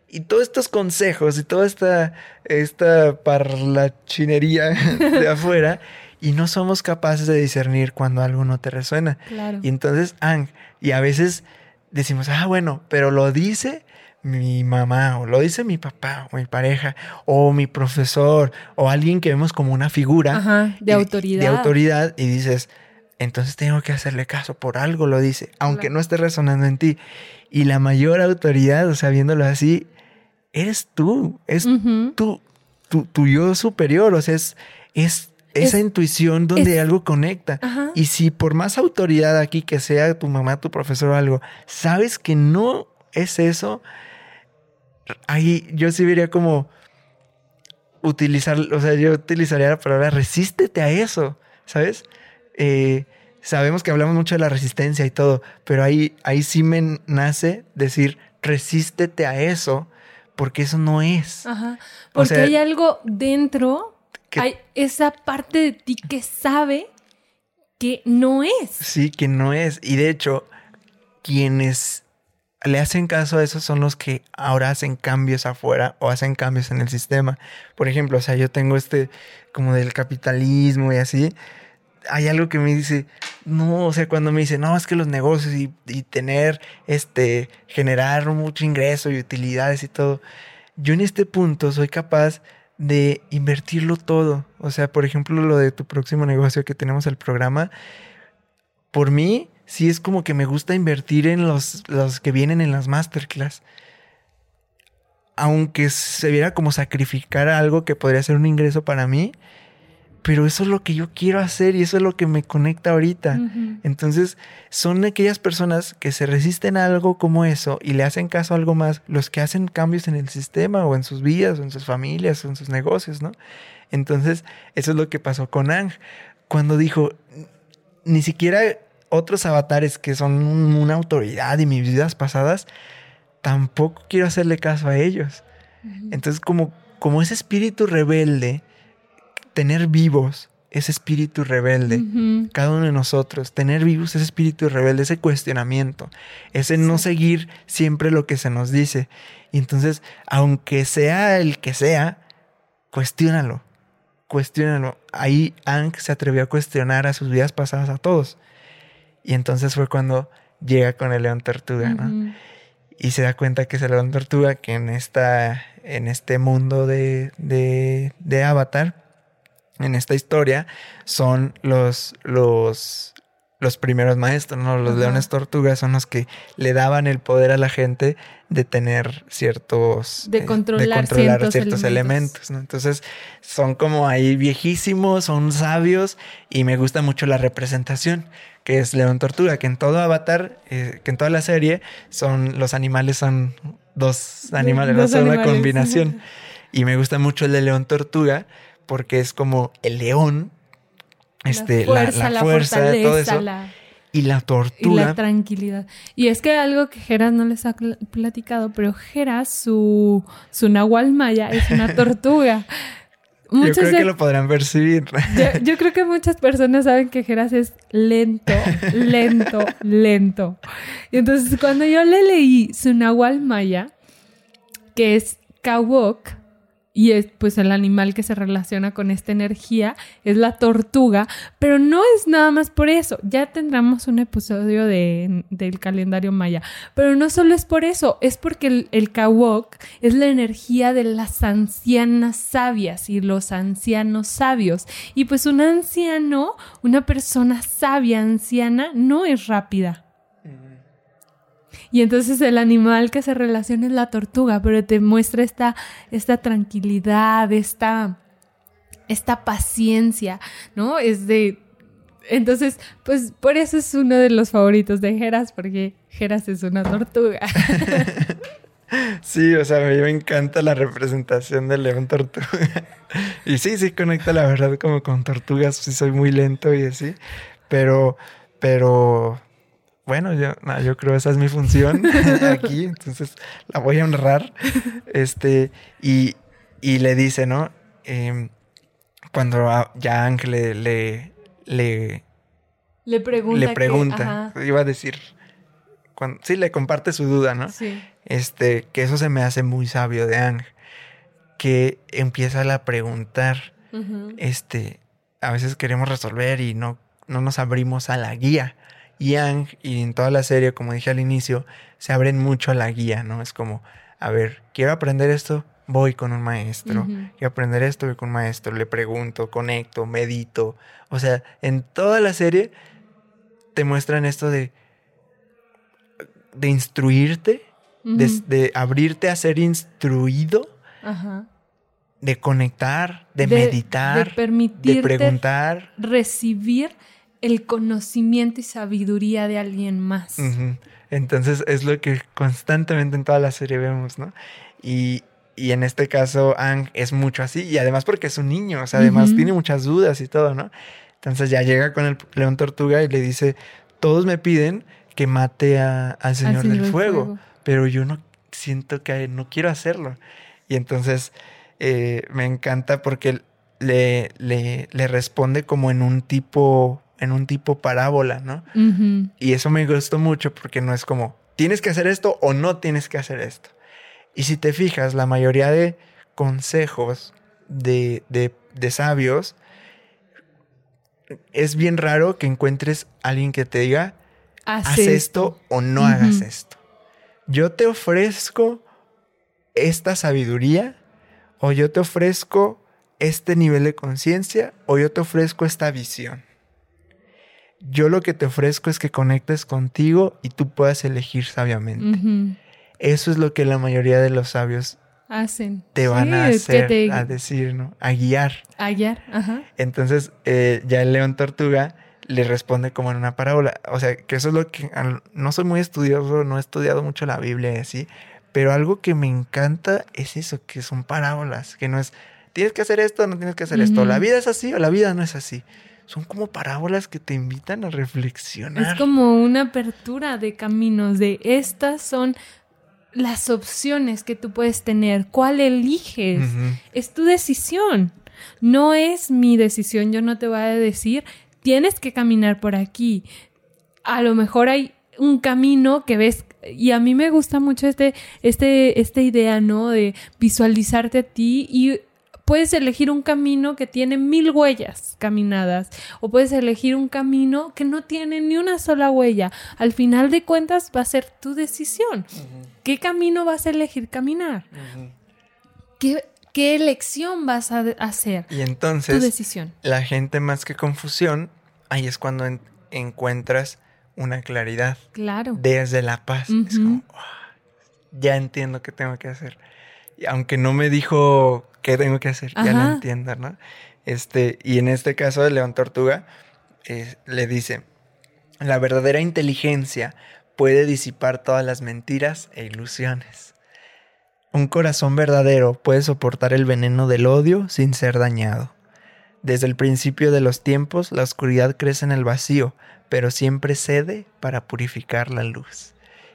Y todos estos consejos y toda esta, esta parlachinería de afuera, y no somos capaces de discernir cuando algo no te resuena. Y entonces, Ang, y a veces decimos, ah, bueno, pero lo dice mi mamá, o lo dice mi papá, o mi pareja, o mi profesor, o alguien que vemos como una figura de autoridad. De autoridad, y dices, entonces tengo que hacerle caso, por algo lo dice, aunque no esté resonando en ti. Y la mayor autoridad, o sea, viéndolo así, eres tú, es tu, tu, yo superior, o sea, es, es esa intuición donde algo conecta. Y si por más autoridad aquí que sea tu mamá, tu profesor o algo, sabes que no es eso, ahí yo sí vería como utilizar, o sea, yo utilizaría la palabra resístete a eso, ¿sabes? Eh, sabemos que hablamos mucho de la resistencia y todo, pero ahí, ahí sí me nace decir resístete a eso porque eso no es. Ajá. Porque hay algo dentro, hay esa parte de ti que sabe que no es. Sí, que no es. Y de hecho, quienes le hacen caso a eso son los que ahora hacen cambios afuera o hacen cambios en el sistema. Por ejemplo, o sea, yo tengo este como del capitalismo y así. Hay algo que me dice, no, o sea, cuando me dice, no, es que los negocios y, tener, este, generar mucho ingreso y utilidades y todo, yo en este punto soy capaz de invertirlo todo. O sea, por ejemplo, lo de tu próximo negocio que tenemos el programa, por mí, sí es como que me gusta invertir en los, los que vienen en las masterclass. Aunque se viera como sacrificar algo que podría ser un ingreso para mí, pero eso es lo que yo quiero hacer y eso es lo que me conecta ahorita. Entonces, son aquellas personas que se resisten a algo como eso y le hacen caso a algo más, los que hacen cambios en el sistema o en sus vidas o en sus familias o en sus negocios, ¿no? Entonces, eso es lo que pasó con Ang. Cuando dijo, ni siquiera otros avatares que son una autoridad y mis vidas pasadas, tampoco quiero hacerle caso a ellos. Entonces, como, como ese espíritu rebelde, tener vivos ese espíritu rebelde, cada uno de nosotros, tener vivos ese espíritu rebelde, ese cuestionamiento, ese no seguir siempre lo que se nos dice. Y entonces, aunque sea el que sea, cuestiónalo, cuestiónalo. Ahí Ang se atrevió a cuestionar a sus vidas pasadas a todos. Y entonces fue cuando llega con el león tortuga, ¿no? Y se da cuenta que es el león tortuga que en, esta, en este mundo de, de, de Avatar en esta historia son los, los, los primeros maestros, ¿no? Los leones tortugas son los que le daban el poder a la gente de tener ciertos... De controlar, ciertos, elementos. ¿no? Entonces son como ahí viejísimos, son sabios y me gusta mucho la representación que es león tortuga, que en todo Avatar, eh, que en toda la serie son los animales son dos animales, dos son una combinación. Y me gusta mucho el de león tortuga porque es como el león, este, la fuerza, la, todo eso. y la tortuga. Y la tranquilidad. Y es que algo que Geras no les ha platicado, pero Geras, su, su nahual maya, es una tortuga. yo creo que lo podrán percibir. Yo, creo que muchas personas saben que Geras es lento, lento, lento. Y entonces cuando yo le leí su nahual maya, que es Kawok, y es pues el animal que se relaciona con esta energía es la tortuga, pero no es nada más por eso, ya tendremos un episodio de, del calendario maya, pero no solo es por eso, es porque el, el kawok es la energía de las ancianas sabias y los ancianos sabios, y pues un anciano, una persona sabia, anciana, no es rápida y entonces el animal que se relaciona es la tortuga, pero te muestra esta, esta tranquilidad, esta, esta paciencia, ¿no? Es de... Entonces, pues por eso es uno de los favoritos de Geras, porque Geras es una tortuga. Sí, o sea, a mí me encanta la representación del león tortuga. Y sí, sí conecta la verdad como con tortugas, sí soy muy lento y así, pero, pero bueno, yo, yo creo que esa es mi función aquí, entonces la voy a honrar. Este, y, le dice, ¿no? Em, cuando ya Ángel le, le, le, pregunta. Le pregunta, iba a decir, cuando, sí, le comparte su duda, ¿no? Sí. Este, que eso se me hace muy sabio de Ángel, que empieza a preguntar, este, a veces queremos resolver y no, no nos abrimos a la guía. Yang y en toda la serie, como dije al inicio, se abren mucho a la guía, ¿no? Es como, a ver, quiero aprender esto, voy con un maestro. Quiero aprender esto, voy con un maestro. Le pregunto, conecto, medito. O sea, en toda la serie te muestran esto de, de instruirte, de, abrirte a ser instruido. de conectar, de, meditar, de, de preguntar, recibir el conocimiento y sabiduría de alguien más. Entonces es lo que constantemente en toda la serie vemos, ¿no? Y, en este caso Ang es mucho así, y además porque es un niño, o sea, además tiene muchas dudas y todo, ¿no? Entonces ya llega con el león tortuga y le dice, todos me piden que mate al Señor, del, fuego, pero yo no siento que no quiero hacerlo. Y entonces eh, me encanta porque le, le, le responde como en un tipo en un tipo parábola, ¿no? Y eso me gustó mucho porque no es como, tienes que hacer esto o no tienes que hacer esto. Y si te fijas, la mayoría de consejos de, de, sabios, es bien raro que encuentres a alguien que te diga, haz, esto. o no hagas esto. Yo te ofrezco esta sabiduría o yo te ofrezco este nivel de conciencia o yo te ofrezco esta visión yo lo que te ofrezco es que conectes contigo y tú puedas elegir sabiamente. Eso es lo que la mayoría de los sabios hacen. Te van a hacer, a decir, ¿no? A guiar. A guiar, ajá. Entonces, eh, ya el león tortuga le responde como en una parábola. O sea, que eso es lo que... No soy muy estudioso, no he estudiado mucho la Biblia y así, pero algo que me encanta es eso, que son parábolas, que no es, tienes que hacer esto, no tienes que hacer esto, la vida es así o la vida no es así son como parábolas que te invitan a reflexionar. Es como una apertura de caminos, de estas son las opciones que tú puedes tener, cuál eliges, es tu decisión. No es mi decisión, yo no te voy a decir, tienes que caminar por aquí. A lo mejor hay un camino que ves y a mí me gusta mucho este, este, esta idea, ¿no? De visualizarte a ti y puedes elegir un camino que tiene mil huellas caminadas o puedes elegir un camino que no tiene ni una sola huella. Al final de cuentas va a ser tu decisión. ¿Qué camino vas a elegir caminar? ¿Qué, ¿Qué, elección vas a hacer? Y entonces, tu decisión. la gente más que confusión, ahí es cuando encuentras una claridad. Claro. Desde la paz. Es como, ya entiendo qué tengo que hacer. Aunque no me dijo qué tengo que hacer, ya lo entiendo, ¿no? Este, y en este caso de León Tortuga, eh, le dice, la verdadera inteligencia puede disipar todas las mentiras e ilusiones. Un corazón verdadero puede soportar el veneno del odio sin ser dañado. Desde el principio de los tiempos, la oscuridad crece en el vacío, pero siempre cede para purificar la luz.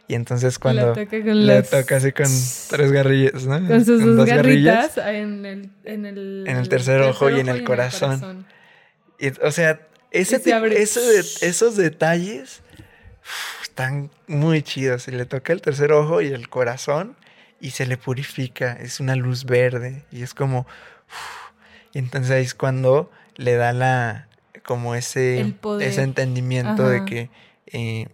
Y entonces cuando le toca, así con tres garrillas, ¿no? Con sus dos, garritas en el, en el, en el tercer, ojo y en el corazón. Y, o sea, ese esos detalles están muy chidos. Y le toca el tercer ojo y el corazón y se le purifica. Es una luz verde y es como... y entonces ahí es cuando le da la como ese, ese entendimiento de que eh,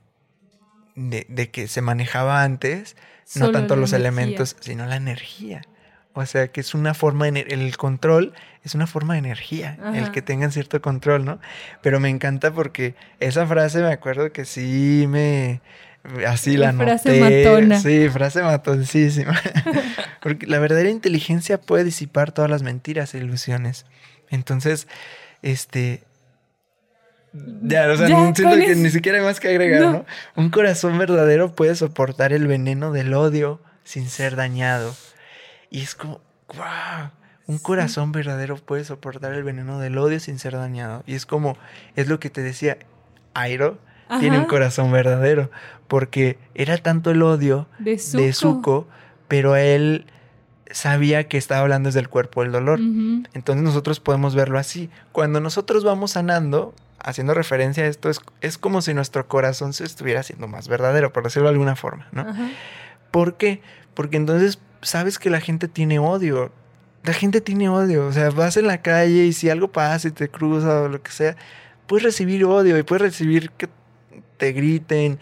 de, que se manejaba antes, no tanto los elementos, sino la energía. O sea, que es una forma, de, el control es una forma de energía, el que tengan cierto control, ¿no? Pero me encanta porque esa frase me acuerdo que sí me, así la, frase Matona. Sí, frase matoncísima. porque la verdadera inteligencia puede disipar todas las mentiras e ilusiones. Entonces, este, ya, o sea, siento que ni siquiera hay más que agregar, no. Un corazón verdadero puede soportar el veneno del odio sin ser dañado. Y es como, wow, un corazón verdadero puede soportar el veneno del odio sin ser dañado. Y es como, es lo que te decía, Airo tiene un corazón verdadero, porque era tanto el odio de Zuko, pero él sabía que estaba hablando desde el cuerpo del dolor. Entonces nosotros podemos verlo así. Cuando nosotros vamos sanando, haciendo referencia a esto, es, es como si nuestro corazón se estuviera haciendo más verdadero, por decirlo de alguna forma, ¿no? ¿Por qué? Porque entonces sabes que la gente tiene odio. La gente tiene odio. O sea, vas en la calle y si algo pasa y te cruza o lo que sea, puedes recibir odio y puedes recibir que te griten.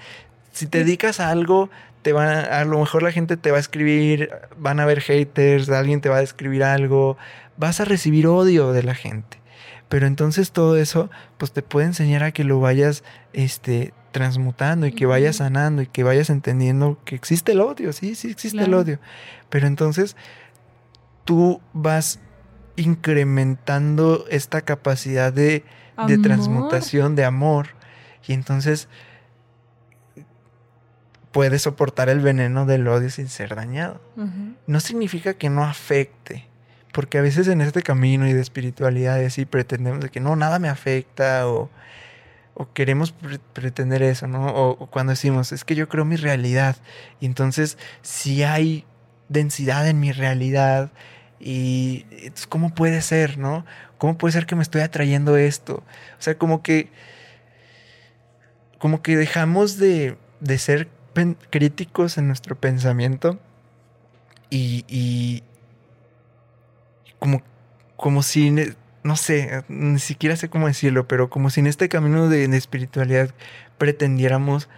Si te dedicas a algo, te van a, a lo mejor la gente te va a escribir, van a haber haters, alguien te va a escribir algo, vas a recibir odio de la gente. Pero entonces todo eso, pues te puede enseñar a que lo vayas, este, transmutando y que vayas sanando y que vayas entendiendo que existe el odio, sí, sí existe el odio. Pero entonces tú vas incrementando esta capacidad de, de transmutación, de amor. Y entonces puedes soportar el veneno del odio sin ser dañado. No significa que no afecte, porque a veces en este camino y de espiritualidad y pretendemos de que no, nada me afecta o, queremos pretender eso, ¿no? O, cuando decimos, es que yo creo mi realidad y entonces si hay densidad en mi realidad y ¿cómo puede ser, no? ¿Cómo puede ser que me estoy atrayendo esto? O sea, como que como que dejamos de, de ser críticos en nuestro pensamiento y, como, como si, no sé, ni siquiera sé cómo decirlo, pero como si en este camino de, espiritualidad pretendiéramos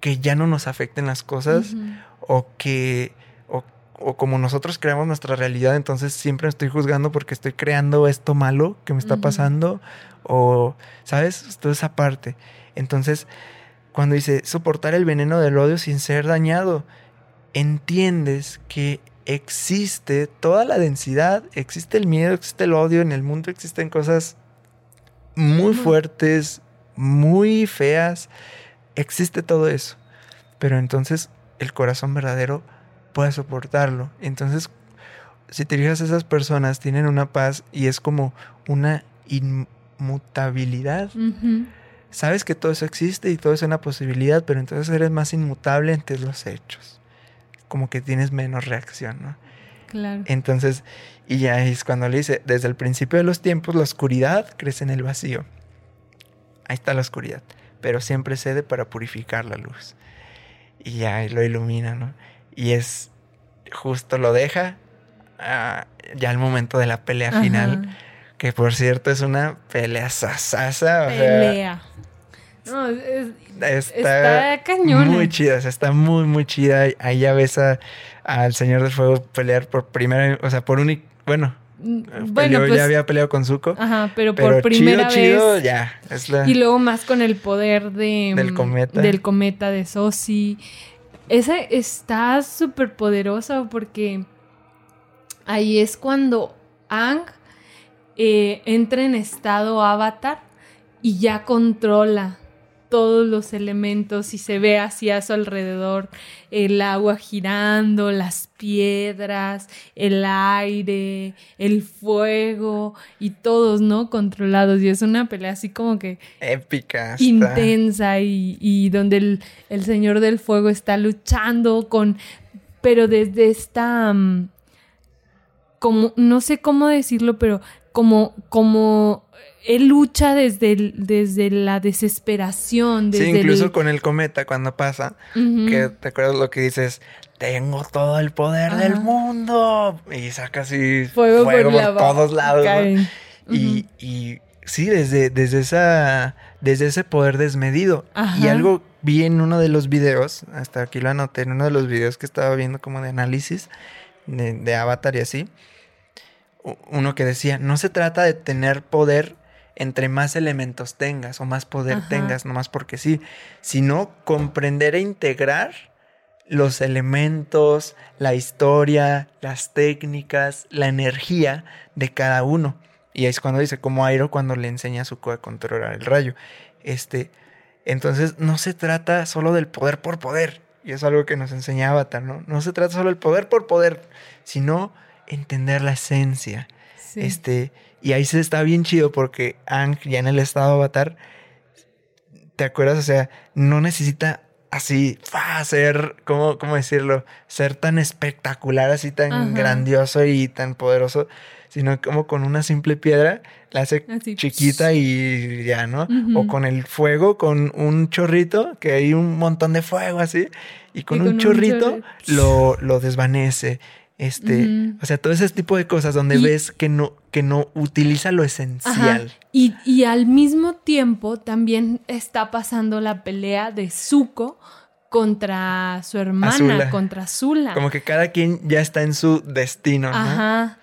que ya no nos afecten las cosas o que o, como nosotros creamos nuestra realidad, entonces siempre estoy juzgando porque estoy creando esto malo que me está pasando o, ¿sabes? Toda esa parte. Entonces, cuando dice soportar el veneno del odio sin ser dañado, entiendes que existe toda la densidad, existe el miedo, existe el odio, en el mundo existen cosas muy fuertes, muy feas, existe todo eso. Pero entonces el corazón verdadero puede soportarlo. Entonces, si te fijas, esas personas tienen una paz y es como una inmutabilidad. Sabes que todo eso existe y todo es una posibilidad, pero entonces eres más inmutable ante los hechos como que tienes menos reacción, ¿no? Claro. Entonces, y ya es cuando le dice, desde el principio de los tiempos la oscuridad crece en el vacío. Ahí está la oscuridad, pero siempre cede para purificar la luz. Y ya lo ilumina, ¿no? Y es justo lo deja ah, ya al momento de la pelea final, que por cierto es una pelea sasasa. Pelea. No, está, cañona. Muy chida, está muy, muy chida. Ahí ya ves al Señor del Fuego pelear por primera, o sea, por un, bueno, mm, bueno, pues, ya había peleado con Zuko. Ajá, pero, por primera vez. ya. Y luego más con el poder de, del cometa. Del cometa de Sosi. Esa está súper poderosa porque ahí es cuando Ang eh, entra en estado avatar y ya controla todos los elementos y se ve así a su alrededor el agua girando, las piedras, el aire, el fuego y todos, ¿no? Controlados. Y es una pelea así como que... Épica. Intensa y, donde el, el, Señor del Fuego está luchando con... Pero desde esta... Mm, como, no sé cómo decirlo, pero como, como él lucha desde, desde la desesperación. Desde sí, incluso con el cometa cuando pasa, que te acuerdas lo que dices, tengo todo el poder del mundo. Y saca así fuego, por, todos lados. y, y, sí, desde, desde, esa, desde ese poder desmedido. Y algo vi en uno de los videos, hasta aquí lo anoté, en uno de los videos que estaba viendo como de análisis de, de Avatar y así. Uno que decía, no se trata de tener poder entre más elementos tengas o más poder tengas, nomás porque sí, sino comprender e integrar los elementos, la historia, las técnicas, la energía de cada uno. Y es cuando dice, como Airo cuando le enseña a Zuko a controlar el rayo. Este, entonces no se trata solo del poder por poder. Y es algo que nos enseña Avatar, ¿no? No se trata solo del poder por poder, sino entender la esencia. Este, y ahí se está bien chido porque Ang, ya en el estado avatar, ¿te acuerdas? O sea, no necesita así, ser, ¿cómo, ¿cómo, decirlo? Ser tan espectacular, así tan grandioso y tan poderoso, sino como con una simple piedra la hace chiquita y ya, ¿no? O con el fuego, con un chorrito, que hay un montón de fuego así, y con, un, chorrito, Lo, lo desvanece. Este, o sea, todo ese tipo de cosas donde ves que no, que no utiliza lo esencial. Y, al mismo tiempo también está pasando la pelea de Zuko contra su hermana, contra Zula. Como que cada quien ya está en su destino, Ajá.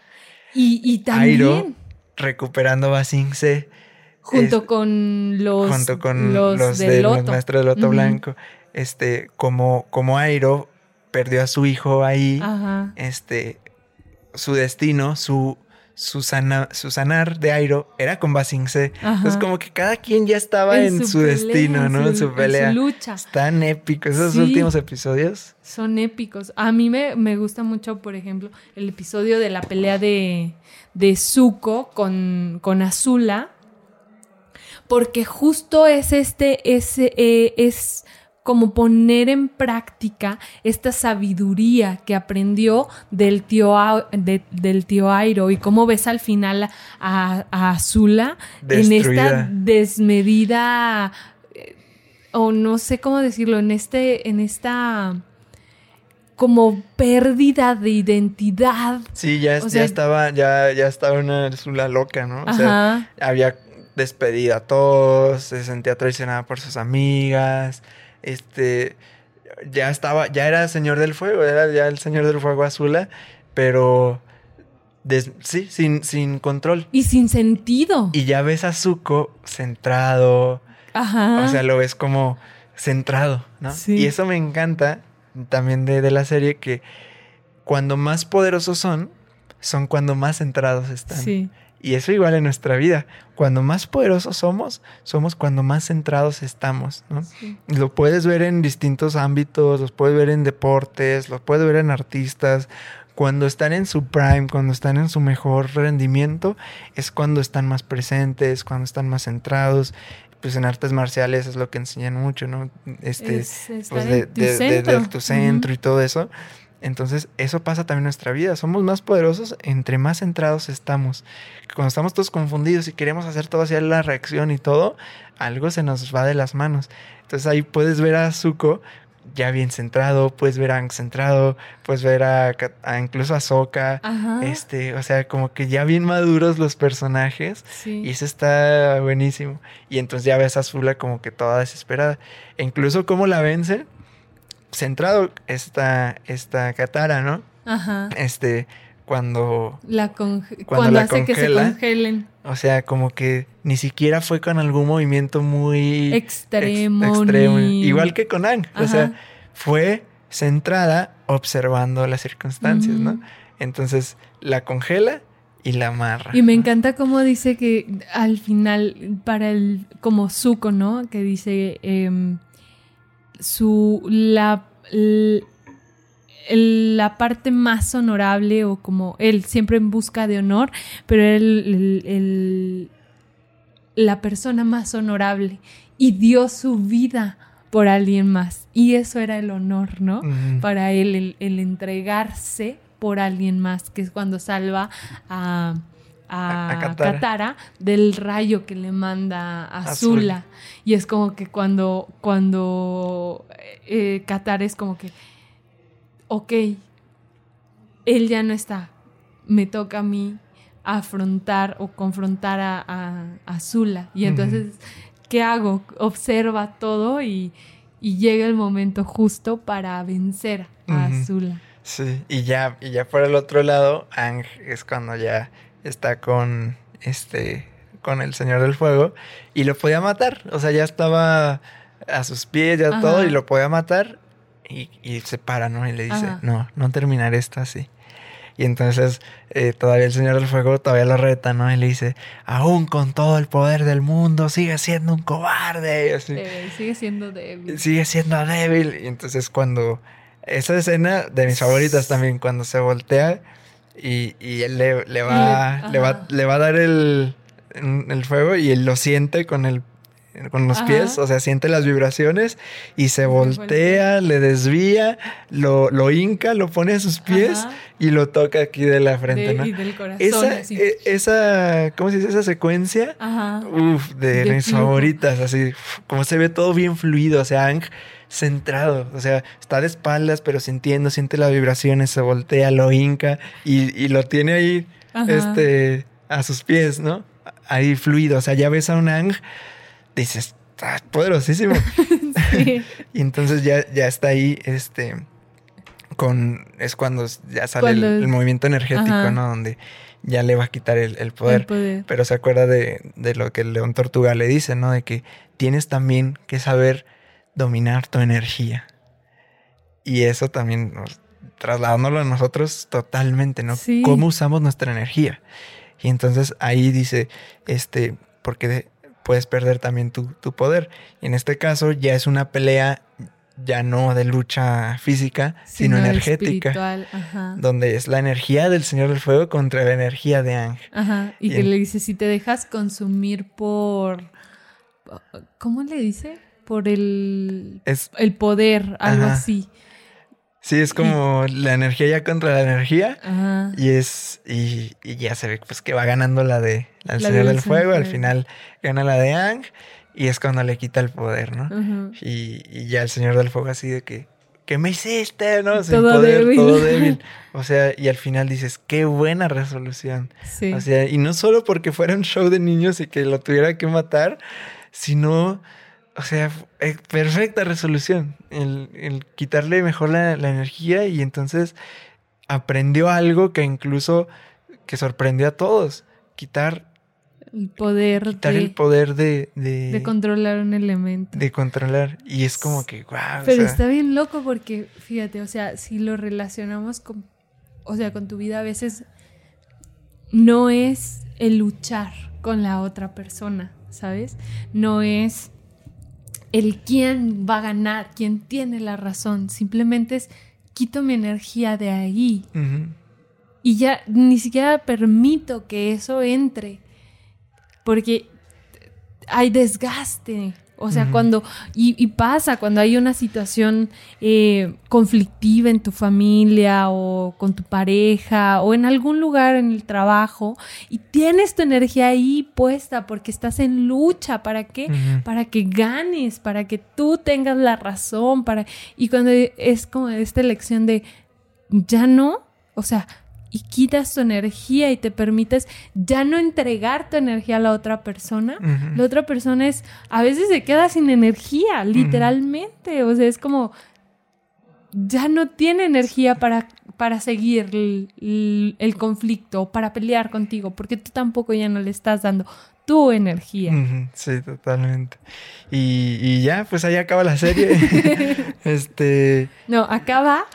Y, también. recuperando a Junto con los. Junto con los, de, los maestros de Loto Blanco. Este, como, como Airo perdió a su hijo ahí, este, su destino, su, su, su sanar de Airo era con Basingse. Entonces, como que cada quien ya estaba en, su, destino, ¿no? En su, pelea. En su lucha. Están épicos. Esos últimos episodios. Son épicos. A mí me, me, gusta mucho, por ejemplo, el episodio de la pelea de, de Zuko con, con Azula. Porque justo es este, ese, eh, es como poner en práctica esta sabiduría que aprendió del tío, del tío Airo y cómo ves al final a, Azula en esta desmedida eh, o no sé cómo decirlo, en este, en esta como pérdida de identidad. Sí, ya, estaba, ya, ya estaba una Azula loca, ¿no? O sea, había despedido a todos, se sentía traicionada por sus amigas este, ya estaba, ya era Señor del Fuego, era ya el Señor del Fuego Azula, pero sí, sin, sin control. Y sin sentido. Y ya ves a Zuko centrado. Ajá. O sea, lo ves como centrado, ¿no? Sí. Y eso me encanta también de, de la serie, que cuando más poderosos son, son cuando más centrados están. Sí. Y eso igual en nuestra vida. Cuando más poderosos somos, somos cuando más centrados estamos. ¿no? Lo puedes ver en distintos ámbitos, los puedes ver en deportes, lo puedes ver en artistas. Cuando están en su prime, cuando están en su mejor rendimiento, es cuando están más presentes, cuando están más centrados. Pues en artes marciales es lo que enseñan mucho, ¿no? Este, pues de, tu centro y todo eso. Entonces, eso pasa también en nuestra vida. Somos más poderosos entre más centrados estamos. Cuando estamos todos confundidos y queremos hacer todo hacia la reacción y todo, algo se nos va de las manos. Entonces ahí puedes ver a Zuko ya bien centrado, puedes ver a Ang centrado, puedes ver a, incluso a Sokka, este, o sea, como que ya bien maduros los personajes y eso está buenísimo. Y entonces ya ves a Zula como que toda desesperada. E incluso cómo la vence, centrado esta, esta Katara, ¿no? Ajá. Este, cuando, la cuando, hace que se congelen. O sea, como que ni siquiera fue con algún movimiento muy extremo. Igual que con Ang. O sea, fue centrada observando las circunstancias, ¿no? Entonces la congela y la amarra. Y me encanta cómo dice que al final, para el, como Zuko, ¿no? Que dice em, su, la, la parte más honorable o como él siempre en busca de honor, pero él, la persona más honorable y dio su vida por alguien más. Y eso era el honor, ¿no? Para él, el, entregarse por alguien más, que es cuando salva a, a, Katara. del rayo que le manda a Zula. Y es como que cuando, cuando eh, Katara es como que ok, él ya no está, me toca a mí afrontar o confrontar a, a, Zula. Y entonces, ¿qué hago? Observa todo y, llega el momento justo para vencer a Zula. Sí, y ya, y ya por el otro lado, Ang es cuando ya está con este con el Señor del Fuego y lo podía matar, o sea, ya estaba a sus pies, ya todo, y lo podía matar, y, se para, ¿no? Y le dice, no, no terminaré esto así. Y entonces eh, todavía el Señor del Fuego todavía lo reta, ¿no? Y le dice, aún con todo el poder del mundo, sigue siendo un cobarde. así. Eh, sigue siendo débil. Sigue siendo débil. Y entonces cuando... Esa escena de mis favoritas también, cuando se voltea y, y él le, va, le, va, le va a dar el, el fuego y él lo siente con el con los pies, o sea, siente las vibraciones y se voltea, le desvía, lo, lo hinca, lo pone a sus pies y lo toca aquí de la frente, ¿no? Y del corazón. Esa, e, esa, ¿cómo se dice? Esa secuencia, Uf, de, mis favoritas, así, como se ve todo bien fluido, o sea, Ang centrado, o sea, está de espaldas, pero sintiendo, siente las vibraciones, se voltea, lo hinca y, y lo tiene ahí, este, a sus pies, ¿no? Ahí fluido, o sea, ya ves a un Ang dices, está poderosísimo. y entonces ya, ya está ahí, este, con, es cuando ya sale el, movimiento energético, ¿no? Donde ya le va a quitar el, poder. Pero se acuerda de, de, lo que el león tortuga le dice, ¿no? De que tienes también que saber dominar tu energía. Y eso también, trasladándolo a nosotros totalmente, ¿no? ¿Cómo usamos nuestra energía? Y entonces ahí dice, este, porque puedes perder también tu, poder. Y en este caso ya es una pelea ya no de lucha física, sino, energética. Donde es la energía del Señor del Fuego contra la energía de Ángel. Ajá. Y, que le dice, si te dejas consumir por... ¿Cómo le dice? Por el, el poder, algo así. Sí, es como la energía ya contra la energía. Y es. Y, ya se ve pues que va ganando la de la, Señor del Fuego. Al final gana la de Ang. Y es cuando le quita el poder, ¿no? y, ya el Señor del Fuego así de que. ¿Qué me hiciste? ¿No? Sin todo poder, débil. todo débil. O sea, y al final dices, qué buena resolución. Sí. O sea, y no solo porque fuera un show de niños y que lo tuviera que matar, sino o sea, eh, perfecta resolución. El, quitarle mejor la, energía y entonces aprendió algo que incluso que sorprendió a todos. Quitar el poder quitar el poder de, de, controlar un elemento. De controlar. Y es como que, wow. Pero está bien loco porque, fíjate, o sea, si lo relacionamos con, o sea, con tu vida, a veces no es el luchar con la otra persona, ¿sabes? No es el quién va a ganar, quién tiene la razón. Simplemente es quito mi energía de ahí. Y ya ni siquiera permito que eso entre. Porque hay desgaste. O sea, cuando, y, pasa cuando hay una situación eh, conflictiva en tu familia o con tu pareja o en algún lugar en el trabajo y tienes tu energía ahí puesta porque estás en lucha, ¿para qué? Para que ganes, para que tú tengas la razón, para... Y cuando es como esta elección de, ya no, o sea, y quitas tu energía y te permites ya no entregar tu energía a la otra persona, la otra persona es, a veces se queda sin energía, literalmente, o sea, es como, ya no tiene energía para, para seguir el, el, conflicto, para pelear contigo, porque tú tampoco ya no le estás dando tu energía. Sí, totalmente. Y, y, ya, pues ahí acaba la serie. este. No, acaba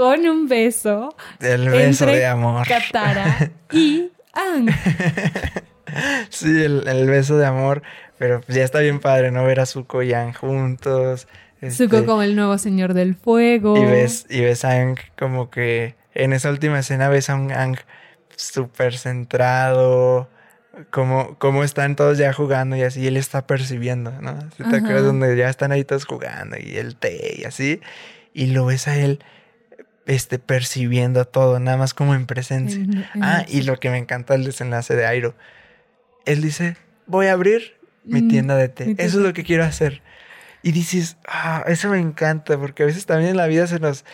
con un beso. El beso de amor. Katara y Ang. sí, el, beso de amor. Pero pues ya está bien padre, ¿no? Ver a Zuko y Ang juntos. Zuko este, como el nuevo señor del fuego. Y ves, y ves a Ang como que en esa última escena ves a un Ang súper centrado. Como, como están todos ya jugando y así, él está percibiendo, ¿no? ¿Te acuerdas donde ya están ahí todos jugando y el té y así? Y lo ves a él este, percibiendo todo, nada más como en presencia. ah, y lo que me encanta el desenlace de Airo. Él dice, voy a abrir mi mm, tienda de té. Eso es lo que quiero hacer. Y dices, ah, eso me encanta, porque a veces también en la vida se nos,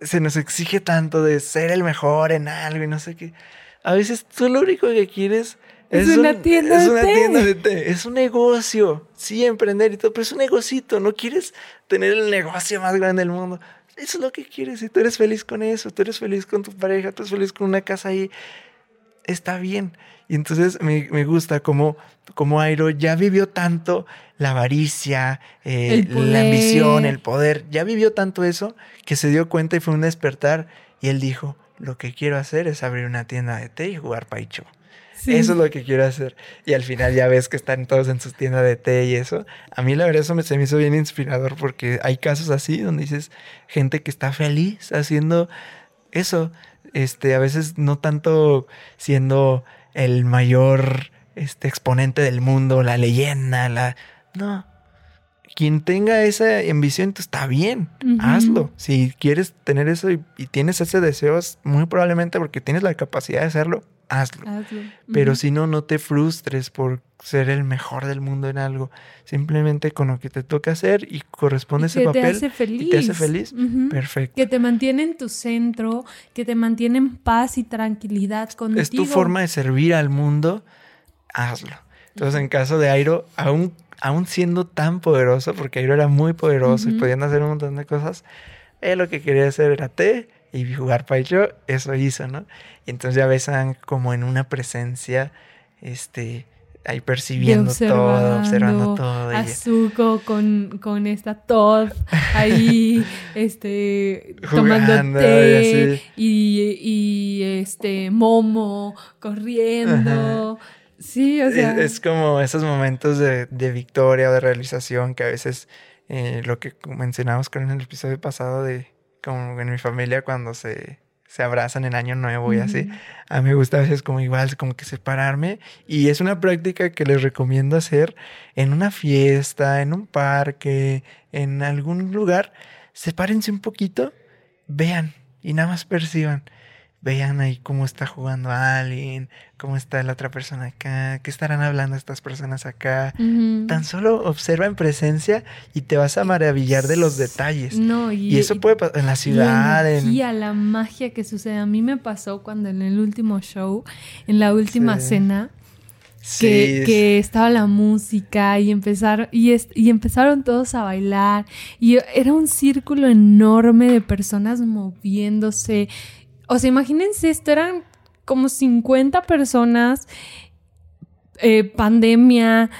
se nos exige tanto de ser el mejor en algo y no sé qué. A veces tú lo único que quieres es, una tienda es una tienda de té. Es un negocio. Sí, emprender y todo, pero es un negocito. No quieres tener el negocio más grande del mundo. Eso es lo que quieres. Y tú eres feliz con eso, tú eres feliz con tu pareja, tú eres feliz con una casa ahí. Está bien. Y entonces me, me gusta como, como Airo ya vivió tanto la avaricia, eh, la ambición, el poder. Ya vivió tanto eso que se dio cuenta y fue un despertar. Y él dijo, lo que quiero hacer es abrir una tienda de té y jugar paicho. Eso es lo que quiero hacer. Y al final ya ves que están todos en sus tiendas de té y eso. A mí la verdad eso me, se me hizo bien inspirador porque hay casos así donde dices gente que está feliz haciendo eso. Este, a veces no tanto siendo el mayor este, exponente del mundo, la leyenda, la... No. Quien tenga esa ambición, está bien, hazlo. Si quieres tener eso y, y tienes ese deseo, es muy probablemente porque tienes la capacidad de hacerlo, hazlo. Pero si no, no te frustres por ser el mejor del mundo en algo. Simplemente con lo que te toca hacer y corresponde ese papel. Te hace feliz. Y te hace feliz. Perfecto. Que te mantiene en tu centro, que te mantiene en paz y tranquilidad contigo. Es tu forma de servir al mundo, hazlo. Entonces, en caso de Airo, aún, aún siendo tan poderoso, porque Airo era muy poderoso y podían hacer un montón de cosas, él lo que quería hacer era té y jugar Paicho, eso hizo, ¿no? Y entonces ya ves como en una presencia, este, ahí percibiendo todo, observando todo. Azuko con, con esta Todd ahí, este, tomando té y, y, este, Momo corriendo. Sí, o sea. Es, como esos momentos de, de, victoria o de realización que a veces, eh, lo que mencionamos con el episodio pasado de como en mi familia cuando se, se abrazan en año nuevo y así. A mí me gusta a veces como igual, como que separarme. Y es una práctica que les recomiendo hacer en una fiesta, en un parque, en algún lugar. Sepárense un poquito, vean y nada más perciban vean ahí cómo está jugando alguien, cómo está la otra persona acá, qué estarán hablando estas personas acá. Tan solo observa en presencia y te vas a maravillar de los detalles. No, y, eso puede pasar en la ciudad. La energía, la magia que sucede. A mí me pasó cuando en el último show, en la última cena, que, estaba la música y empezaron, y, y, empezaron todos a bailar y era un círculo enorme de personas moviéndose o sea, imagínense, esto eran como 50 personas, eh, pandemia,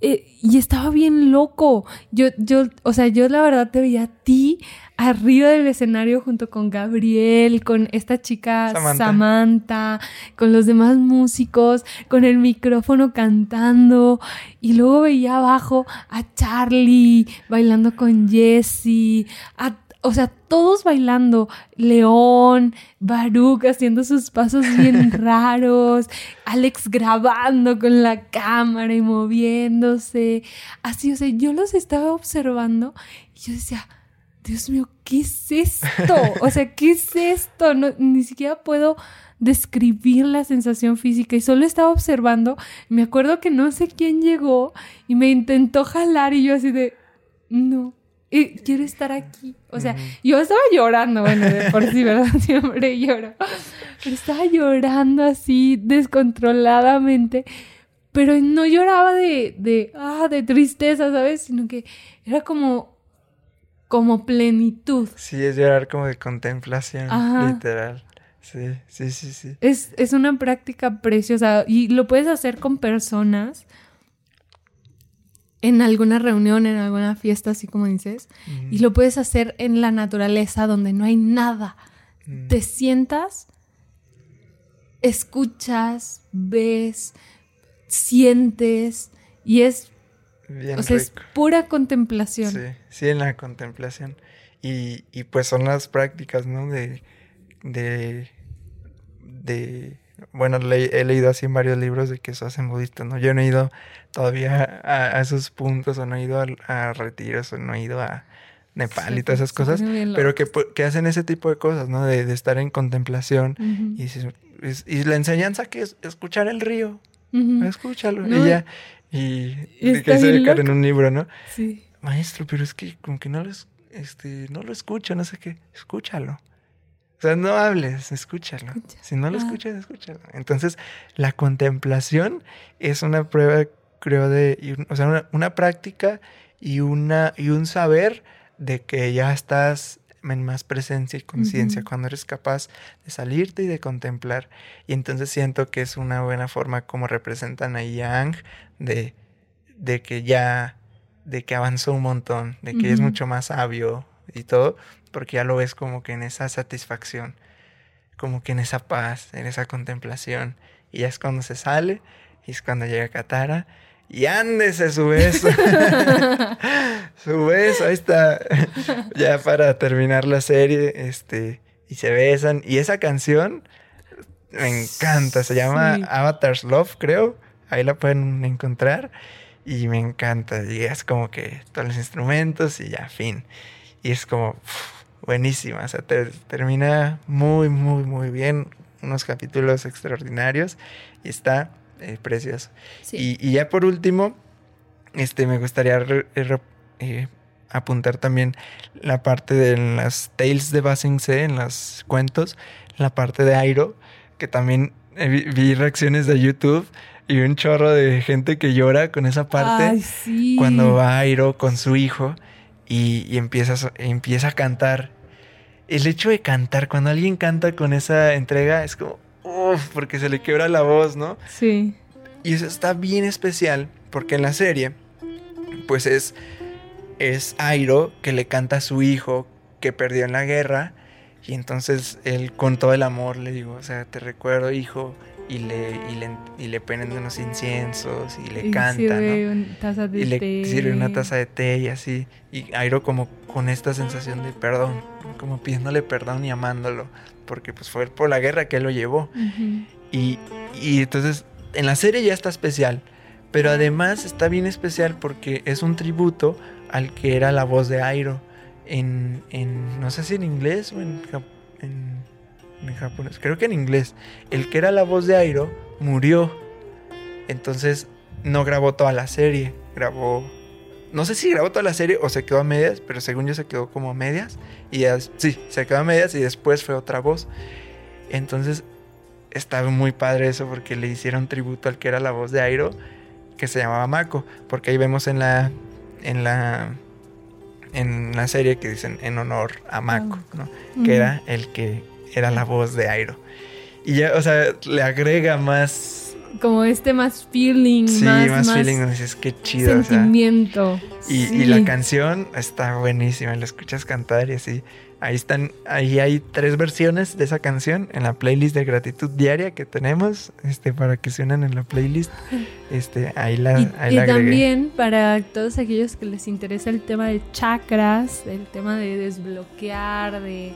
eh, y estaba bien loco. Yo, yo, o sea, yo la verdad te veía a ti arriba del escenario junto con Gabriel, con esta chica Samantha. con los demás músicos, con el micrófono cantando. Y luego veía abajo a Charlie bailando con Jessie, a o sea, todos bailando. León, Baruch haciendo sus pasos bien raros, Alex grabando con la cámara y moviéndose. Así, o sea, yo los estaba observando y yo decía, Dios mío, ¿qué es esto? O sea, ¿qué es esto? No, ni siquiera puedo describir la sensación física y solo estaba observando. Me acuerdo que no sé quién llegó y me intentó jalar y yo así de, no, quiero estar aquí. O sea, yo estaba llorando, bueno, de por sí, ¿verdad? Siempre lloro. Pero estaba llorando así descontroladamente. Pero no lloraba de, de, ah, de tristeza, ¿sabes? Sino que era como como plenitud. Sí, es llorar como de contemplación, literal. Sí, sí, sí, sí. Es, es una práctica preciosa y lo puedes hacer con personas en alguna reunión, en alguna fiesta, así como dices, y lo puedes hacer en la naturaleza donde no hay nada. Te sientas, escuchas, ves, sientes y es o sea, es pura contemplación. Sí, sí, en la contemplación. Y, y pues son las prácticas, ¿no? De, de, de bueno, he leído así en varios libros de que eso hacen budistas, ¿no? Yo no he ido todavía a, esos puntos, o no he ido a, retiros, o no he ido a Nepal y todas esas cosas, pero que, que, hacen ese tipo de cosas, ¿no? De, de estar en contemplación y, y, la enseñanza que es escuchar el río, escúchalo. Y ya, y, de que se en un libro, ¿no? Sí. Maestro, pero es que como que no lo, este, no lo escucho, no sé qué. Escúchalo. O sea, no hables, escúchalo. Si no lo escuchas, escúchalo. Entonces, la contemplación es una prueba, creo, de, o sea, una, práctica y, una, y un saber de que ya estás en más presencia y conciencia, cuando eres capaz de salirte y de contemplar. Y entonces siento que es una buena forma como representan a Yang de, de que ya, de que avanzó un montón, de que es mucho más sabio y todo, porque ya lo ves como que en esa satisfacción, como que en esa paz, en esa contemplación. Y ya es cuando se sale, y es cuando llega Katara y ándese su beso. su beso, ahí está. ya para terminar la serie, este, y se besan. Y esa canción me encanta, se llama Avatar's Love, creo. Ahí la pueden encontrar. Y me encanta. Y es como que todos los instrumentos y ya, fin. Y es como buenísima. O sea, termina muy, muy, muy bien. Unos capítulos extraordinarios. Y está eh, precioso. Y, ya por último, este, me gustaría eh, apuntar también la parte de las tales de Basing C, en los cuentos, la parte de Airo, que también eh, vi, reacciones de YouTube y un chorro de gente que llora con esa parte cuando va Airo con su hijo y, empieza, empieza a cantar. El hecho de cantar, cuando alguien canta con esa entrega, es como, Uf, porque se le quiebra la voz, ¿no? Sí. Y eso está bien especial porque en la serie, pues es, es Airo que le canta a su hijo que perdió en la guerra. Y entonces él con todo el amor le digo, o sea, te recuerdo hijo, y le, y le, y le ponen unos inciensos y le canta, ¿no? y le sirve una taza de té y así. Y Airo como con esta sensación de perdón, como pidiéndole perdón y amándolo porque pues fue por la guerra que él lo llevó. y, y entonces en la serie ya está especial, pero además está bien especial porque es un tributo al que era la voz de Airo en, en no sé si en inglés o en, en, en, japonés, creo que en inglés. El que era la voz de Airo murió, entonces no grabó toda la serie, grabó no sé si grabó toda la serie o se quedó a medias, pero según yo se quedó como a medias. Y sí, se quedó a medias y después fue otra voz. Entonces estaba muy padre eso porque le hicieron tributo al que era la voz de Airo, que se llamaba Mako. Porque ahí vemos en la. en la. en la serie que dicen en honor a Mako, ¿no? Que era el que era la voz de Airo. Y ya, o sea, le agrega más como este más feeling, Sí, más, más, más feeling, dices qué chido. o sea, sentimiento. y, Sí. y la canción está buenísima, la escuchas cantar y así. Ahí están, ahí hay tres versiones de esa canción en la playlist de gratitud diaria que tenemos, este, para que se unan en la playlist. Este, ahí la, Y, ahí y la también para todos aquellos que les interesa el tema de chakras, el tema de desbloquear, de,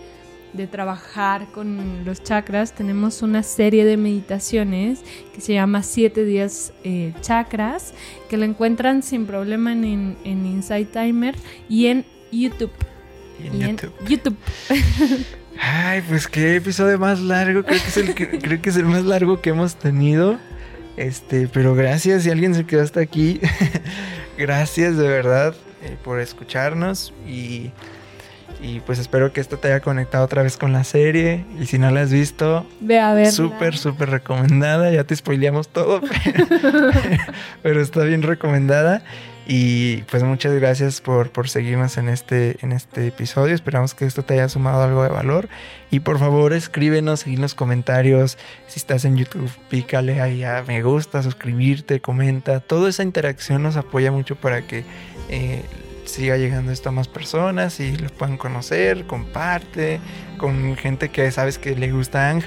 de trabajar con los chakras, tenemos una serie de meditaciones que se llama 7 días eh, chakras, que la encuentran sin problema en, en Insight Timer y en YouTube. Y en Y en YouTube. YouTube. Ay, pues qué episodio más largo. Creo que es el, creo que es el más largo que hemos tenido. Este, pero gracias si alguien se quedó hasta aquí. gracias de verdad eh, por escucharnos y, y pues espero que esto te haya conectado otra vez con la serie. Y si no la has visto, Ve a ver. súper, súper recomendada. Ya te spoileamos todo, pero, pero está bien recomendada. Y pues muchas gracias por, por seguirnos en este, en este episodio. Esperamos que esto te haya sumado algo de valor. Y por favor escríbenos en los comentarios. Si estás en YouTube, pícale ahí a me gusta, suscribirte, comenta. Toda esa interacción nos apoya mucho para que eh, siga llegando esto a más personas y lo puedan conocer. Comparte con gente que sabes que le gusta Ang.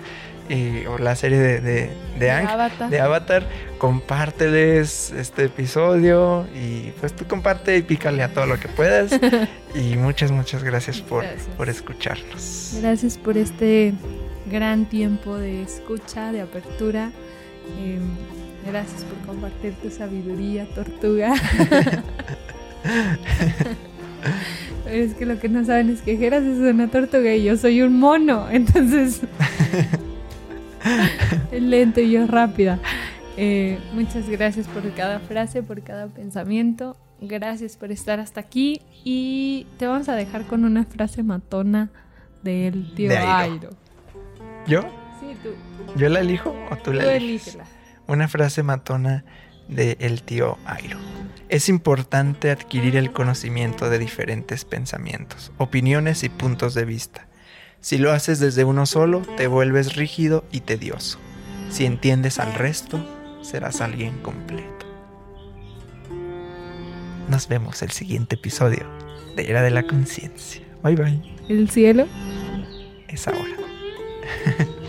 eh, o la serie de, de, de Ang, Avatar. de Avatar, compárteles este episodio y pues tú comparte y pícale a todo lo que puedas. y muchas, muchas gracias por, Gracias. por escucharnos. Gracias por este gran tiempo de escucha, de apertura. Eh, gracias por compartir tu sabiduría, tortuga. es que lo que no saben es que Geras es una tortuga y yo soy un mono. Entonces, es lento y yo rápida. Eh, muchas gracias por cada frase, por cada pensamiento. Gracias por estar hasta aquí. Y te vamos a dejar con una frase matona del tío De Airo. ¿Yo? Sí, tú, ¿Yo la elijo o tú tú la eliges? elígela. Una frase matona de el tío Airo. Es importante adquirir el conocimiento de diferentes pensamientos, opiniones y puntos de vista. Si lo haces desde uno solo, te vuelves rígido y tedioso. Si entiendes al resto, serás alguien completo. Nos vemos el siguiente episodio de Era de la Conciencia. Bye bye. El cielo. Es ahora.